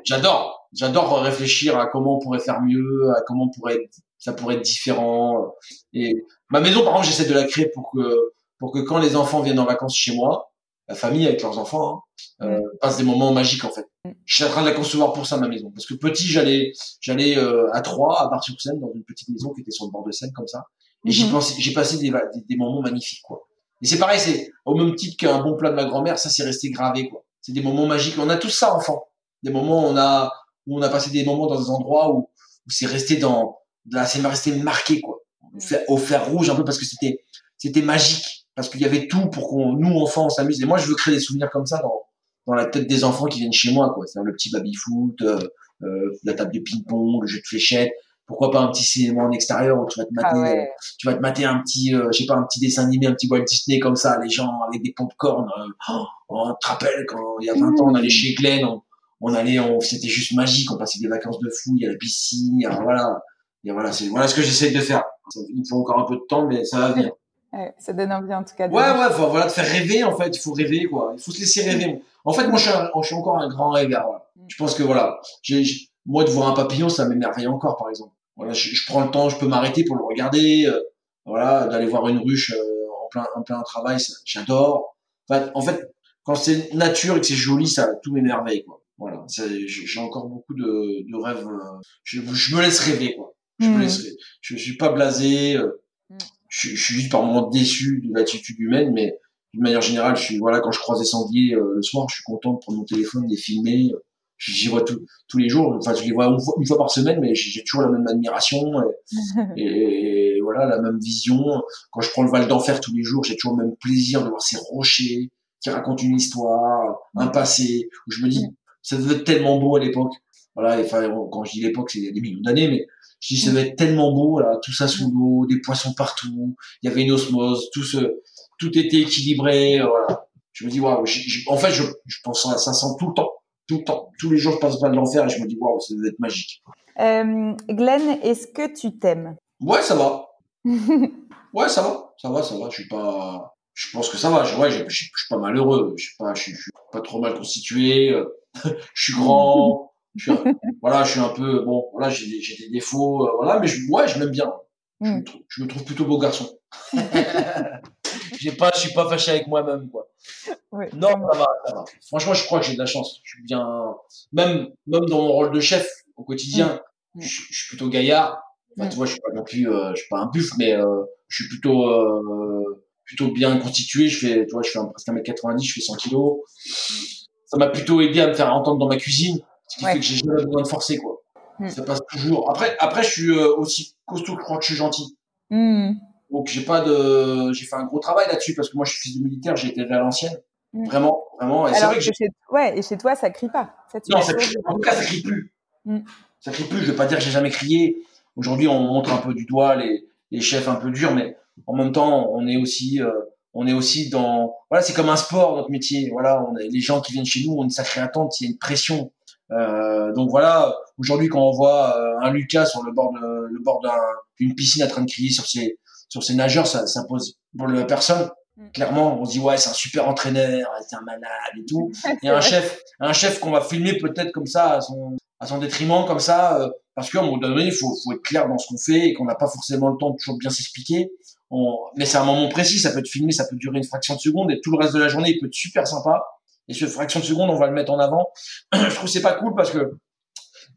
J'adore, j'adore réfléchir à comment on pourrait faire mieux, à comment on pourrait ça pourrait être différent. Et ma maison, par exemple, j'essaie de la créer pour que pour que quand les enfants viennent en vacances chez moi, la famille avec leurs enfants hein, euh, passe des moments magiques en fait. Je suis en train de la concevoir pour ça ma maison parce que petit j'allais j'allais euh, à Troyes à Bar-sur-Seine dans une petite maison qui était sur le bord de Seine comme ça et j'ai mhm. j'ai passé des, des, moments magnifiques quoi. Et c'est pareil c'est au même titre qu'un bon plat de ma grand-mère ça c'est resté gravé quoi. C'est des moments magiques. On a tous ça enfant. Des moments où on a où on a passé des moments dans des endroits où où c'est resté dans là c'est resté marqué quoi. Au fer rouge un peu parce que c'était c'était magique parce qu'il y avait tout pour qu'on nous enfants on s'amuse. Et moi je veux créer des souvenirs comme ça dans dans la tête des enfants qui viennent chez moi quoi. C'est le petit baby foot euh, euh, la table de ping pong le jeu de fléchettes. Pourquoi pas un petit cinéma en extérieur où tu vas te mater ah euh, tu vas te mater un petit euh, je sais pas un petit dessin animé un petit Walt Disney comme ça les gens avec des popcorn euh, oh, on te rappelle quand il y a 20 ans on allait chez Glenn on, on allait on c'était juste magique on passait des vacances de fou il y a la piscine voilà et voilà, c'est voilà ce que j'essaie de faire. Il faut encore un peu de temps, mais ça va venir. Ouais, ça donne envie en tout cas. Ouais, ouais, voilà, de faire rêver en fait. Il faut rêver quoi. Il faut se laisser rêver. En fait, moi, je suis, je suis encore un grand rêveur. Voilà. Mm. Je pense que voilà, j'ai, moi de voir un papillon, ça m'émerveille encore, par exemple. Voilà, je, je, prends le temps, je peux m'arrêter pour le regarder. Euh, voilà, d'aller voir une ruche euh, en plein, en plein travail, j'adore. Enfin, en fait, quand c'est nature et que c'est joli, ça tout m'émerveille quoi. Voilà, j'ai encore beaucoup de, de rêves. Euh, je, je me laisse rêver quoi. Je me hmm. laisserai. Je, suis pas blasé. Euh, hmm. je, je, suis juste par moments déçu de l'attitude humaine, mais d'une manière générale, je suis voilà quand je croise des sangliers euh, le soir, je suis content de prendre mon téléphone, de les filmer. J'y vois tout, tous les jours. Enfin, je les vois une fois, par semaine, mais j'ai toujours la même admiration <laughs> et, et, voilà la même vision. Quand je prends le Val d'Enfer tous les jours, j'ai toujours le même plaisir de voir ces rochers qui racontent une histoire, un passé. Où je me dis, ça devait être tellement beau à l'époque. Voilà. Enfin, quand je dis l'époque, c'est des millions d'années, mais je dis, ça va être tellement beau, là, tout ça sous l'eau, des poissons partout, il y avait une osmose, tout ce, tout était équilibré, voilà. Je me dis, waouh, en fait, je, je pense à ça tout le temps, tout le temps. Tous les jours, je passe pas de l'enfer et je me dis, waouh, ça va être magique. Euh, Glenn, est-ce que tu t'aimes? Ouais, ça va. <laughs> ouais, ça va, ça va, ça va. Je suis pas, je pense que ça va. Je, ouais, je, je, suis pas malheureux. Je suis pas, je, suis pas trop mal constitué. <laughs> je suis grand. Je suis, <laughs> voilà, je suis un peu bon. Voilà, j'ai des défauts. Euh, voilà, mais je, ouais, je m'aime bien. Je, me mm. trouve, je, me trouve, plutôt beau garçon. <laughs> j'ai pas, je suis pas fâché avec moi-même, quoi. Non, ça va, ça va. Franchement, je crois que j'ai de la chance. Je suis bien, même, même dans mon rôle de chef au quotidien, mm. je, je, suis plutôt gaillard. Enfin, mm. Tu vois, je suis pas non plus, euh, je suis pas un buff, mais euh, je suis plutôt, euh, plutôt bien constitué. Je fais, tu vois, je fais presque 1m90, je fais 100 kilos. Ça m'a plutôt aidé à me faire entendre dans ma cuisine. Ce qui fait que j'ai jamais besoin de forcer, quoi. Hmm. Ça passe toujours. Après, après, je suis euh, aussi costaud que je crois que je suis gentil. Hmm. Donc, j'ai pas de, j'ai fait un gros travail là-dessus parce que moi, je suis fils de militaire, j'ai été à l'ancienne. Vraiment, vraiment. Et c'est vrai que, chez... ouais, et chez toi, ça crie pas. non, ça crie... en tout cas, ça crie plus. Ça crie plus. Je vais pas dire que j'ai jamais crié. Aujourd'hui, on montre un peu du doigt les, les chefs un peu durs, mais en même temps, on est aussi, euh, on est aussi dans voilà c'est comme un sport notre métier. Voilà on a, les gens qui viennent chez nous ont une sacrée attente il y a une pression. Euh, donc voilà aujourd'hui quand on voit euh, un Lucas sur le bord de le bord d'une piscine en train de crier sur ses sur ses nageurs ça, ça pose pour la personne. Mm. clairement on se dit ouais c'est un super entraîneur c'est un malade et tout. <laughs> Et un chef un chef qu'on va filmer peut-être comme ça à son à son détriment comme ça euh, parce qu'à un moment donné il faut faut être clair dans ce qu'on fait et qu'on n'a pas forcément le temps de toujours bien s'expliquer mais c'est un moment précis, ça peut être filmé, ça peut durer une fraction de seconde, et tout le reste de la journée, il peut être super sympa. Et cette fraction de seconde, on va le mettre en avant. <clears throat> je trouve c'est pas cool parce que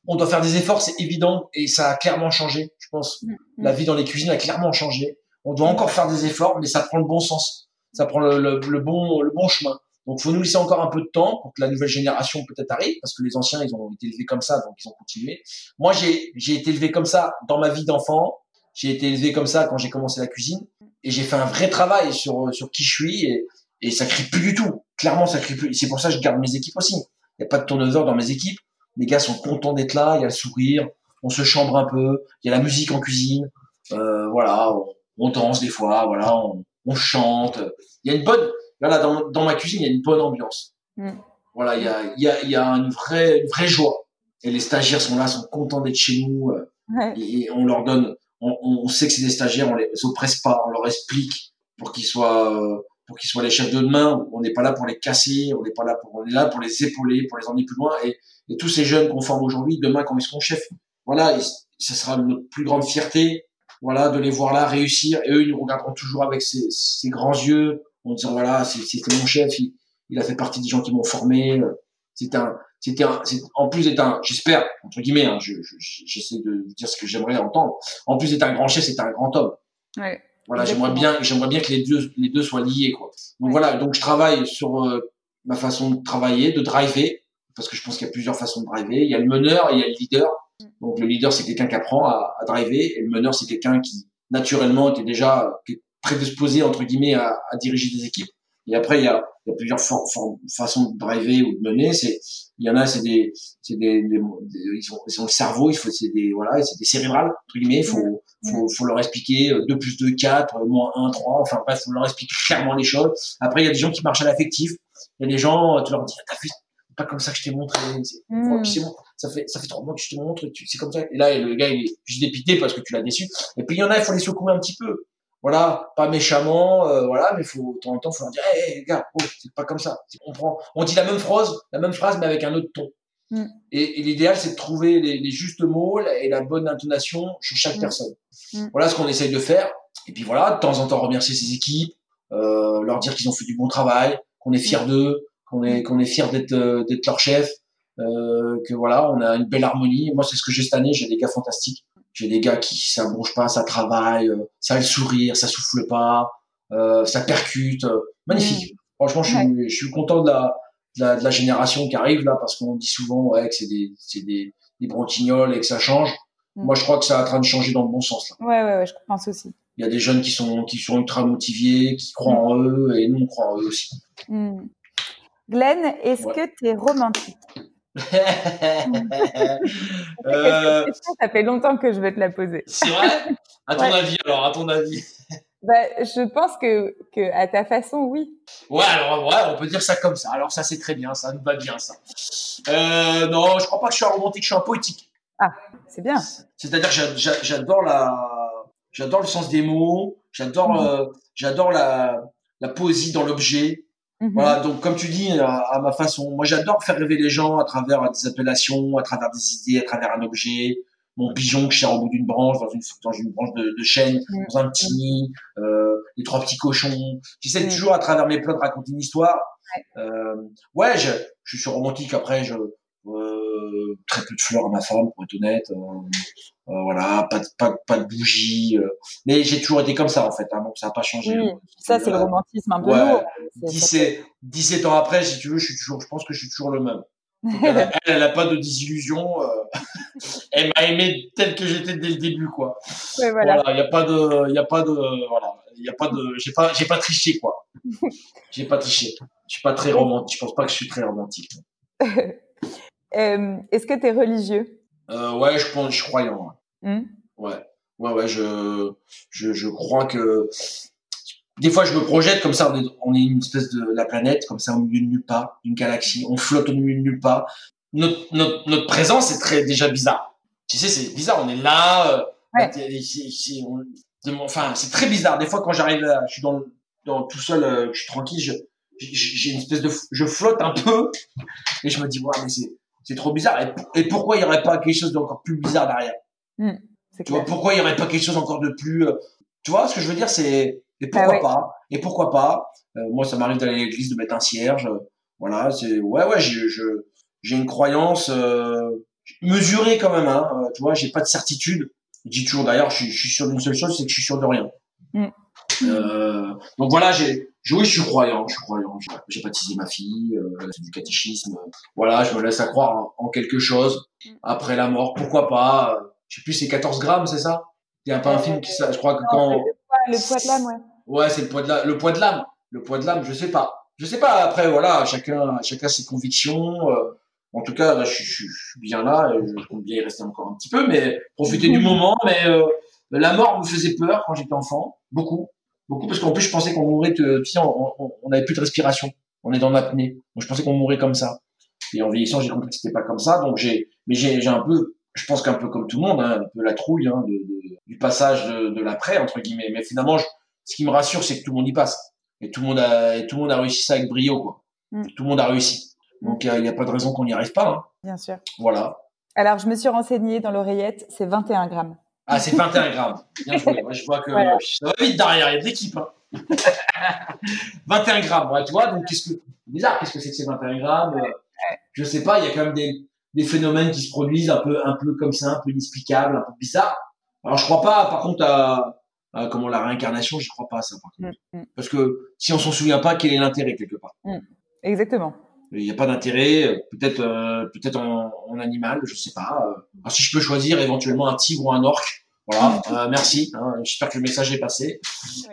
on doit faire des efforts, c'est évident, et ça a clairement changé. Je pense, mm, mm. la vie dans les cuisines a clairement changé. On doit encore faire des efforts, mais ça prend le bon sens, ça prend le, le, bon, le bon chemin. Donc, faut nous laisser encore un peu de temps pour que la nouvelle génération peut-être arrive, parce que les anciens, ils ont été élevés comme ça, donc ils ont continué. Moi, j'ai, j'ai été élevé comme ça dans ma vie d'enfant. J'ai été élevé comme ça quand j'ai commencé la cuisine et j'ai fait un vrai travail sur sur qui je suis et, et ça crie plus du tout. Clairement, ça crie plus. C'est pour ça que je garde mes équipes aussi. Il n'y a pas de turnover dans mes équipes. Les gars sont contents d'être là. Il y a le sourire. On se chambre un peu. Il y a la musique en cuisine. Euh, voilà, on, danse des fois. Voilà, on, on, chante. Il y a une bonne. Voilà, dans, dans ma cuisine, il y a une bonne ambiance. Mm. Voilà, il y a, il y a, il y a une vraie, une vraie joie. Et les stagiaires sont là, sont contents d'être chez nous. Euh, et on leur donne, on, on, sait que c'est des stagiaires, on les oppresse pas, on leur explique pour qu'ils soient euh, pour qu'ils soient les chefs de demain. On n'est pas là pour les casser, on n'est pas là pour on est là pour les épauler, pour les emmener plus loin. Et, et tous ces jeunes qu'on forme aujourd'hui, demain quand ils seront chefs, voilà, ce sera notre plus grande fierté, voilà, de les voir là réussir. Et eux, ils nous regarderont toujours avec ces, ces grands yeux, en disant voilà, c'était mon chef, il, il, a fait partie des gens qui m'ont formé. C'est un c'était un, en plus d'être un, j'espère entre guillemets, hein, je, j'essaie de dire ce que j'aimerais entendre. En plus d'être un grand chef, c'est un grand homme. Ouais, voilà, j'aimerais bien, j'aimerais bien que les deux, les deux soient liés, quoi. Donc voilà, donc je travaille sur euh, ma façon de travailler, de driver, parce que je pense qu'il y a plusieurs façons de driver. Il y a le meneur et il y a le leader. Mm. Donc le leader, c'est quelqu'un qui apprend à, à, driver, et le meneur, c'est quelqu'un qui naturellement était déjà prédisposé entre guillemets à, à diriger des équipes. Et après, il y a, il y a plusieurs façons de driver ou de mener. C'est, il y en a, c'est des, c'est des, des, ils, ont, ils ont le cerveau, il faut, c'est des, voilà, c'est des cérébrales entre guillemets. Il faut, faut, faut leur expliquer 2 euh, plus 2, 4, euh, moins 1, 3. Enfin bref, faut leur expliquer clairement les choses. Après, il y a des gens qui marchent à l'affectif. Il y a des gens, euh, tu leur dis, t'as vu, pas comme ça que je t'ai montré. Mm. Bon, ça fait, ça fait trois mois que je te montre, c'est comme ça. Et là, le gars, il est juste dépité parce que tu l'as déçu. Et puis, il y en a, il faut les secouer un petit peu voilà, pas méchamment, euh, voilà, mais faut, de temps en temps, faut leur dire, hé, hey, gars, oh, c'est pas comme ça. On prend, on dit la même phrase, la même phrase, mais avec un autre ton. Mm. Et, et l'idéal, c'est de trouver les, les, justes mots et la bonne intonation sur chaque mm. personne. Mm. Voilà ce qu'on essaye de faire. Et puis voilà, de temps en temps, remercier ses équipes, euh, leur dire qu'ils ont fait du bon travail, qu'on est fier d'eux, qu'on est, qu'on est fier d'être, euh, d'être leur chef, euh, que voilà, on a une belle harmonie. Moi, c'est ce que j'ai cette année. J'ai des gars fantastiques. J'ai des gars qui ça bouge pas, ça travaille, euh, ça a le sourire, ça souffle pas, euh, ça percute, euh, magnifique. Mm. Franchement, je suis, je suis content de la, de la, de la génération qui arrive là parce qu'on dit souvent ouais que c'est des c'est des, des broquignoles et que ça change. Mm. Moi, je crois que ça est en train de changer dans le bon sens là. Ouais, ouais, ouais je pense aussi. Il y a des jeunes qui sont qui sont ultra motivés, qui croient en eux et nous on croit en eux aussi. Mm. Glenn, est-ce que tu es romantique? Euh... Ça fait longtemps que je vais te la poser? C'est vrai? À ton avis, alors, à ton avis? Bah, Je pense que, que, à ta façon, oui. Ouais, alors, ouais, on peut dire ça comme ça. Alors, ça, c'est très bien, ça nous va bien, ça. Euh, non, je crois pas que je suis un romantique, je suis un poétique. Ah, c'est bien. C'est-à-dire que j'adore la, j'adore le sens des mots, j'adore, mmh. euh, j'adore la, la poésie dans l'objet. Mhm. Voilà, donc comme tu dis, à, ma façon, moi j'adore faire rêver les gens à travers des appellations, à travers des idées, à travers un objet. Mon pigeon que je au bout d'une branche, dans une, dans une branche de, de chêne, mhm. dans un petit nid, euh, les trois petits cochons. J'essaie toujours à travers mes plats de raconter une histoire. Ouais, euh, ouais je, je suis romantique. Après, je, euh, très peu de fleurs à ma femme, pour être honnête. Euh, euh, voilà, pas de, pas, pas de bougies. mais j'ai toujours été comme ça, en fait. Hein, donc ça n'a pas changé. ça, c'est le romantisme un peu lourd. 17, 17 ans après, si tu veux, je suis toujours, je pense que je suis toujours le même. <laughs> elle, elle, a pas de désillusion. <laughs> elle m'a aimé tel que j'étais dès le début, quoi. Ouais, voilà. Il y a pas de, il y a pas de, voilà, il a pas de, j'ai pas, j'ai pas triché, quoi. <laughs> j'ai pas triché. Je suis pas très romantique. Je pense pas que je suis très romantique. Euh, est-ce que tu es religieux? Euh, Ouais, je pense, je suis croyant. Ouais. Hmm? ouais, ouais, ouais, je, je, je crois que des fois, je me projette comme ça, on est, une espèce de la planète, comme ça, au milieu de nulle part, d'une galaxie. On flotte au milieu de nulle part. Notre, notre, notre présence est très déjà bizarre. Tu sais, c'est bizarre. On est là. Euh, enfin, c'est très bizarre. Des fois, quand j'arrive, je suis dans, dans tout seul, euh, je suis tranquille, je, j'ai une espèce de, je flotte un peu et je me dis, ouais, mais c'est, c'est trop bizarre. Et, pourquoi il y aurait pas quelque chose d'encore plus bizarre derrière mmh, Tu vois, pourquoi il y aurait pas quelque chose encore de plus, euh, tu vois, ce que je veux dire, c'est et ah pourquoi pas Et pourquoi pas euh, Moi, ça m'arrive d'aller à l'église, de mettre un cierge. voilà, c'est ouais, ouais. J'ai je, j'ai une croyance euh, mesurée quand même. Hein, euh, tu vois, j'ai pas de certitude. Je dis toujours d'ailleurs, je, je, suis sûr d'une seule chose, c'est que je suis sûr de rien. Mm. Euh, donc voilà, j'ai, oui, je suis croyant, je suis croyant. J'ai baptisé ma fille, euh, c'est du catéchisme. Voilà, je me laisse à croire en, quelque chose après la mort. Pourquoi pas Je sais plus, c'est 14 grammes, c'est ça? Il y a pas un film qui, ça, je crois que quand le poids de l'âme, ouais. Ouais, c'est le poids de l'âme. Le poids de l'âme. Le poids de l'âme, je sais pas. Je sais pas. Après, voilà, chacun, chacun ses convictions. Euh, en tout cas, je, suis bien là. Et je compte bien y rester encore un petit peu, mais profiter du <laughs> moment. Mais euh, la mort me faisait peur quand j'étais enfant, beaucoup, beaucoup, parce qu'en plus, je pensais qu'on mourrait. De, tu sais, on, on, avait plus de respiration. On est dans l'apnée. Donc, je pensais qu'on mourrait comme ça. Et en vieillissant, j'ai compris que c'était pas comme ça. Donc, j'ai, mais j'ai, un peu, je pense qu'un peu comme tout le monde, hein, un peu la trouille hein, de, de, du passage de, de l'après entre guillemets. Mais finalement, je, ce qui me rassure, c'est que tout le monde y passe. Et tout le monde a, et tout le monde a réussi ça avec brio, quoi. Mm. Tout le monde a réussi. Donc, il n'y a, pas de raison qu'on n'y arrive pas. Hein. Bien sûr. Voilà. Alors, je me suis renseignée dans l'oreillette, c'est 21 grammes. Ah, c'est 21 grammes. Bien joué. Moi, je vois que ça va vite derrière, il y a de l'équipe. Hein. <laughs> 21 grammes, ouais, tu vois. Donc, qu'est-ce que, bizarre, qu'est-ce que c'est que ces 21 grammes euh, Je sais pas, il y a quand même des, des phénomènes qui se produisent un peu, un peu comme ça, un peu inexplicables, un peu bizarres. Alors, je crois pas, par contre, à, euh, comment la réincarnation, je crois pas à ça par contre. Mm, mm. Parce que si on s'en souvient pas, quel est l'intérêt quelque part? Mm. Exactement. Il n'y a pas d'intérêt, peut-être euh, peut-être en, en, animal, je sais pas. Euh, si je peux choisir éventuellement un tigre ou un orque, voilà. <laughs> Euh, merci. Hein, j'espère que le message est passé.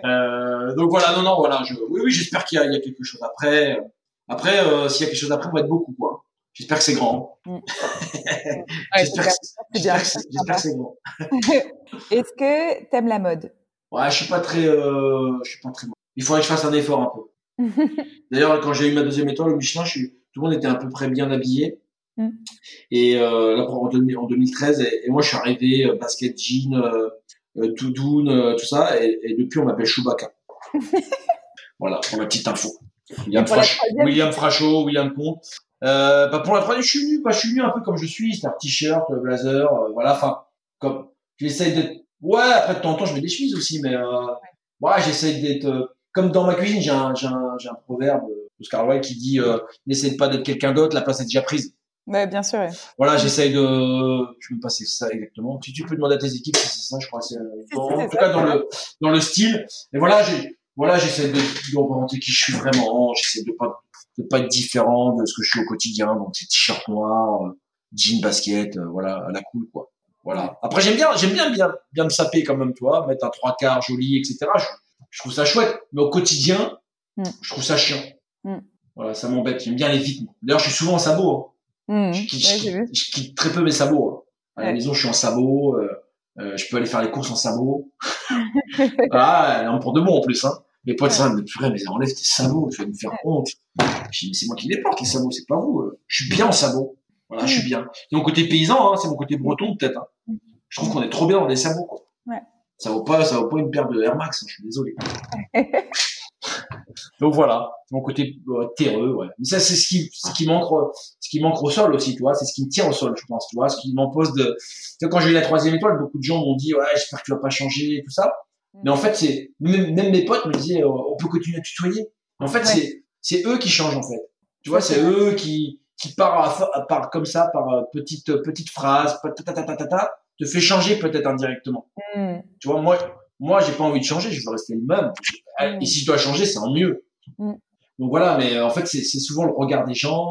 donc voilà, non non voilà. Je, oui oui, j'espère qu'il y, y, a quelque chose après. Après, s'il y a quelque chose après, on va être beaucoup quoi. J'espère que c'est grand. j'espère que c'est grand. <laughs> Est-ce que tu aimes la mode? Ouais, je suis pas très, je suis pas très. Il faudrait que je fasse un effort un peu. <laughs> D'ailleurs, quand j'ai eu ma deuxième étoile au Michelin, je suis, tout le monde était à peu près bien habillé. Mm. Et euh, là, en, 2013, et, moi, je suis arrivé euh, basket jean, euh, euh toudoune, euh, tout ça, et, et depuis, on m'appelle Chewbacca. <laughs> voilà, pour la petite info. William, William Frachot, William Comte. Euh, bah pour la troisième, je suis venu, bah, je suis venu un peu comme je suis, c'est un t-shirt, blazer, voilà, enfin, comme j'essaye d'être Ouais, après de temps en temps, je mets des chemises aussi, mais euh, ouais, j'essaie d'être comme dans ma cuisine. J'ai un, proverbe Oscar Wilde qui dit euh, n'essaie pas d'être quelqu'un d'autre, la place est déjà prise. Ouais, bien sûr. Ouais. Voilà, j'essaye de, je me passer ça exactement. Si tu peux demander à tes équipes, c'est ça, je crois. C'est, en tout cas dans le dans le style. Et voilà, j'ai voilà, j'essaie de, de représenter qui je suis vraiment. J'essaie de pas de pas être différent de ce que je suis au quotidien. Donc c'est t-shirt noir, euh, jean basket, voilà, à la cool quoi. Voilà. Après, j'aime bien, j'aime bien, bien, bien me saper quand même, toi, mettre un trois quarts joli, etc. Je, trouve ça chouette. Mais au quotidien, mm. je trouve ça chiant. Mm. Voilà, ça m'embête. J'aime bien les vitres. D'ailleurs, je suis souvent en sabot. Hein. Mm. Je, quitte, très peu mes sabots. Hein. À la maison, je suis en sabot. Euh, euh, je peux aller faire les courses en sabot. <laughs> ah, non, pour de bon en plus. Hein. Mes potes, ça, me purée, mais enlève tes sabots, tu vas me faire honte. Je dis, mais c'est moi qui les porte, les sabots, c'est pas vous. Euh. Je suis bien en sabot. Voilà, je suis bien. C'est mon côté paysan, hein, c'est mon côté breton peut-être. Hein je trouve qu'on est trop bien dans les sabots. Quoi. Ouais. Ça vaut pas, ça vaut pas une paire de Air Max. Hein, je suis désolé. <laughs> Donc voilà, mon côté euh, terreux, ouais. Mais ça, c'est ce qui, ce qui manque, ce qui manque au sol aussi, tu vois. C'est ce qui me tient au sol, je pense, tu vois. Ce qui m'impose de. Tu vois, quand j'ai eu la troisième étoile, beaucoup de gens m'ont dit, ouais, j'espère que tu vas pas changer, tout ça. Mm. Mais en fait, c'est même, mes potes me disaient, euh, on peut continuer à tutoyer. En fait, c'est c'est eux qui changent en fait. Tu vois, c'est eux qui qui partent par comme ça par euh, petites petites phrases, te fait changer peut-être indirectement. Mm. Tu vois, moi, moi, j'ai pas envie de changer, je veux rester le même. Mm. Et si je dois changer, c'est en mieux. Mm. Donc voilà, mais en fait, c'est souvent le regard des gens,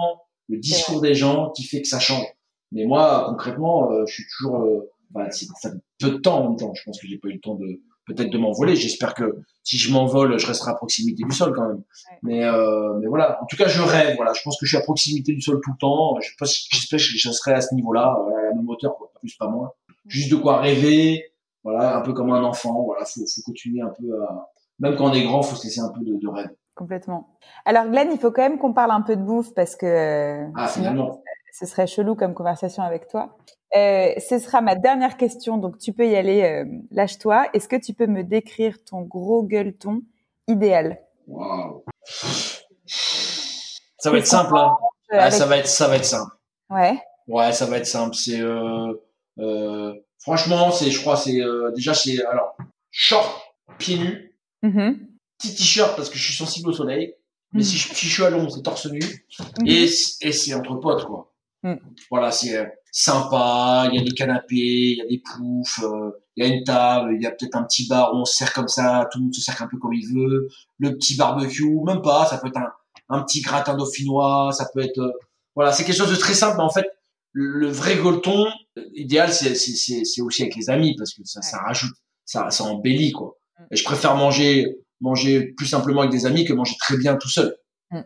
le discours des gens qui fait que ça change. Mais moi, concrètement, euh, je suis toujours, euh, bah, c'est ça peu de temps en même temps. Je pense que j'ai pas eu le temps de peut-être de m'envoler. J'espère que si je m'envole, je resterai à proximité du sol quand même. Mais euh, mais voilà. En tout cas, je rêve. Voilà, je pense que je suis à proximité du sol tout le temps. J'espère que je serai à ce niveau-là, à la même hauteur, quoi, pas plus, pas moins juste de quoi rêver, voilà, un peu comme un enfant, voilà, faut, faut continuer un peu à, même quand on est grand, faut se laisser un peu de, de rêve. Complètement. Alors Glenn, il faut quand même qu'on parle un peu de bouffe parce que ah, finalement. ce serait chelou comme conversation avec toi. Euh, ce sera ma dernière question, donc tu peux y aller, euh, lâche-toi. Est-ce que tu peux me décrire ton gros gueuleton idéal? Waouh Ça va être simple, hein. Ah, ça va être, ça va être simple. Ouais. Ouais, ça va être simple. C'est euh, euh, franchement, c'est, je crois, c'est euh, déjà c'est alors short, pieds nus, mm-hmm. petit t-shirt parce que je suis sensible au soleil. Mais mm. si, je, suis à l'ombre, c'est torse nu. Mm-hmm. Et, et c'est entre potes, quoi. Mm. Voilà, c'est euh, sympa. Il y a des canapés, il y a des poufs, euh, il y a une table, il y a peut-être un petit bar où on se sert comme ça, tout le monde se sert un peu comme il veut. Le petit barbecue, même pas. Ça peut être un, un petit gratin dauphinois, ça peut être voilà, c'est quelque chose de très simple, mais en fait, le, vrai Golton idéal, c'est aussi avec les amis parce que ça, ça rajoute, ça, ça embellit quoi. Mm. Et je préfère manger manger plus simplement avec des amis que manger très bien tout seul. Mm.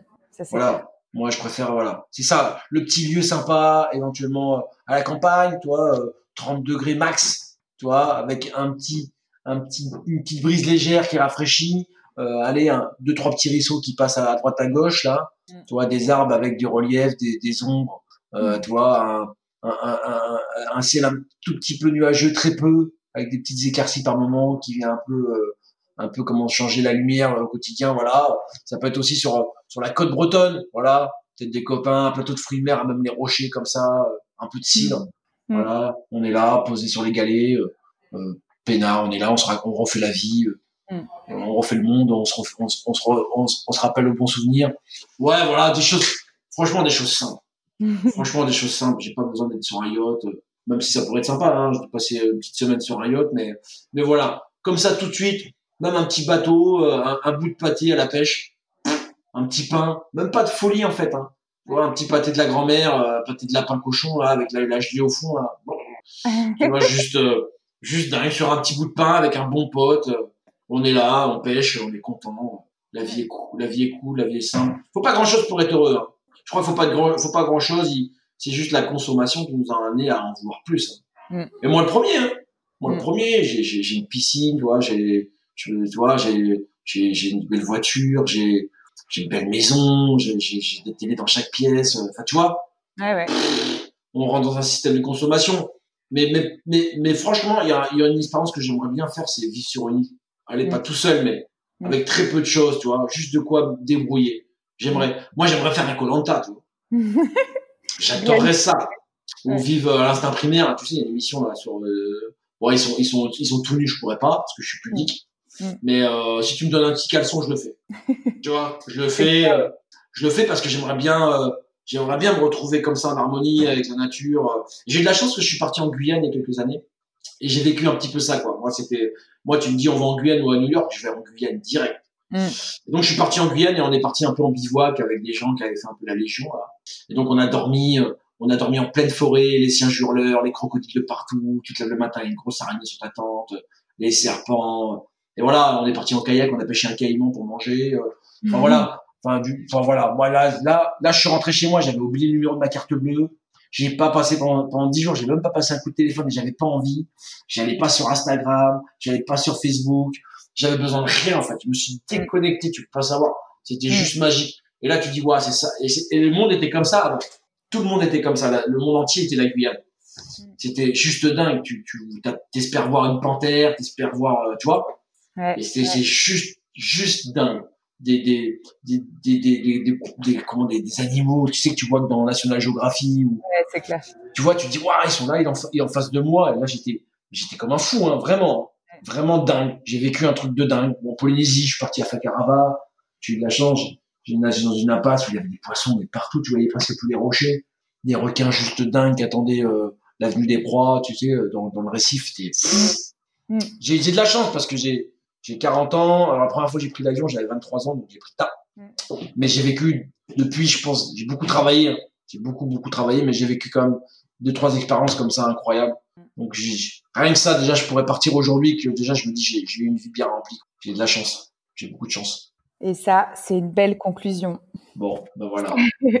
voilà. Moi, je préfère voilà. C'est ça, le petit lieu sympa, éventuellement euh, à la campagne, toi, 30 euh, degrés max, toi, avec un petit un petit une petite brise légère qui rafraîchit. Euh, allez, un, deux trois petits ruisseaux qui passent à droite à gauche là, mm. tu vois, des arbres avec du relief, des, des ombres, euh, mm. tu vois, un, un, un, un, ciel un tout petit peu nuageux, très peu, avec des petites éclaircies par moment qui vient un peu, euh, un peu comment changer la lumière au quotidien, voilà. Ça peut être aussi sur sur la côte bretonne, voilà, peut-être des copains, un plateau de fruits de mer, même les rochers comme ça, un peu de cidre, mm. voilà. On est là, posé sur les galets, euh, euh peinard, on est là, on se on refait la vie. Euh, on refait le monde, on se, on, on, se on, se rappelle le bon souvenir. Ouais, voilà, des choses, franchement, des choses simples. <laughs> Franchement, des choses simples. J'ai pas besoin d'être sur un yacht, euh, même si ça pourrait être sympa. Hein. Je vais passer une petite semaine sur un yacht, mais mais voilà, comme ça tout de suite. Même un petit bateau, euh, un, bout de pâté à la pêche, un petit pain, même pas de folie en fait. Hein. Voilà, un petit pâté de la grand-mère, euh, pâté de lapin cochon là, avec la, la gelée au fond là. Bon. <laughs> juste juste d'arriver sur un petit bout de pain avec un bon pote. on est là, on pêche, on est content. La vie est cool, la vie est cool, la vie est simple. Faut pas grand chose pour être heureux. Hein je crois qu'il faut pas de grand, faut pas grand chose. C'est juste la consommation qui nous a amené à en vouloir plus. Hein. Mm. Et moi le premier, hein. moi le mm. premier, j'ai une piscine, tu vois, j'ai, tu vois, j'ai j'ai une belle voiture, j'ai j'ai une belle maison, j'ai des télés dans chaque pièce. Enfin, tu vois. Ouais, ouais. On rentre dans un système de consommation. Mais, mais, mais, mais franchement, il y a, y a une expérience que j'aimerais bien faire, c'est vivre sur une île. Allez, pas mm. tout seul, mais avec très peu de choses, tu vois, juste de quoi débrouiller. J'aimerais, moi, j'aimerais faire un Colanta, tu vois. <laughs> J'adorerais ça. Ou vivre à l'instinct primaire, tu sais, il y a une émission là sur. Euh... Bon, ils sont, ils sont, ils sont tout nus, je pourrais pas parce que je suis pudique. Mais euh, si tu me donnes un petit caleçon, je le fais. <laughs> tu vois, je le fais, euh, je le fais parce que j'aimerais bien, euh, j'aimerais bien me retrouver comme ça en harmonie avec la nature. J'ai eu de la chance que je suis parti en Guyane il y a quelques années et j'ai vécu un petit peu ça, quoi. Moi, c'était, moi, tu me dis on va en Guyane ou à New York, je vais en Guyane direct. Mm. donc je suis parti en Guyane et on est parti un peu en bivouac avec des gens qui avaient fait un peu la légion. Et donc on a dormi, euh, on a dormi en pleine forêt, les siens hurleurs, les crocodiles de partout. Tu te lèves le matin, il y a une grosse araignée sur ta tente, les serpents. Et voilà, on est parti en kayak, on a pêché un caïman pour manger. Euh. Enfin voilà, enfin, du, enfin voilà. Moi là, là, là, je suis rentré chez moi, j'avais oublié le numéro de ma carte bleue. J'ai pas passé pendant pendant dix jours, j'ai même pas passé un coup de téléphone et j'avais pas envie. J'allais pas sur Instagram, j'allais pas sur Facebook j'avais besoin de rien en fait. Je me suis déconnecté, tu peux pas savoir. C'était mm. juste magique. Et là, tu dis, ouais, c'est ça. Et, le monde était comme ça. Tout le monde était comme ça. Le monde entier était la Guyane. Mm. C'était juste dingue. Tu, tu espères voir une panthère, t'espères voir, euh, tu vois. Ouais, et c'est juste, juste dingue. Des, des, des, des, des, des, comment, des, des, animaux, tu sais que tu vois que dans National Geography ou, ouais, c'est clair. tu vois, tu dis, waouh, ils sont là, ils en, en face de moi. Et là, j'étais, j'étais comme un fou, hein, vraiment vraiment dingue. J'ai vécu un truc de dingue. Bon, en Polynésie, je suis parti à Fakarava. J'ai eu de la chance. J'ai nagé dans une impasse où il y avait des poissons, mais partout, tu voyais presque tous les rochers. Des requins juste dingues qui attendaient euh, l'avenue des proies, tu sais, euh, dans, dans le récif. Mm. J'ai de la chance parce que j'ai j'ai 40 ans. Alors, la première fois que j'ai pris l'avion, j'avais 23 ans, donc j'ai pris tard. Mm. Mais j'ai vécu depuis, je pense, j'ai beaucoup travaillé. Hein. J'ai beaucoup, beaucoup travaillé, mais j'ai vécu quand même deux, trois expériences comme ça incroyables. Donc rien que ça, déjà, je pourrais partir aujourd'hui, que déjà je me dis j'ai eu une vie bien remplie. J'ai de la chance, j'ai beaucoup de chance. Et ça, c'est une belle conclusion. Bon, ben voilà. <laughs>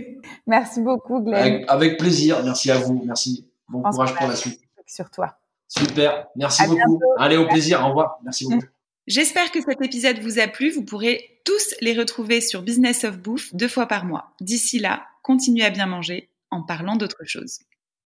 merci beaucoup, Glenn. Avec, plaisir, merci à vous, merci. Bon courage pour la suite. Sur toi. Super, merci beaucoup. Allez, au plaisir, au revoir. Merci beaucoup. <laughs> J'espère que cet épisode vous a plu. Vous pourrez tous les retrouver sur Business of Bouffe deux fois par mois. D'ici là, continuez à bien manger en parlant d'autre chose.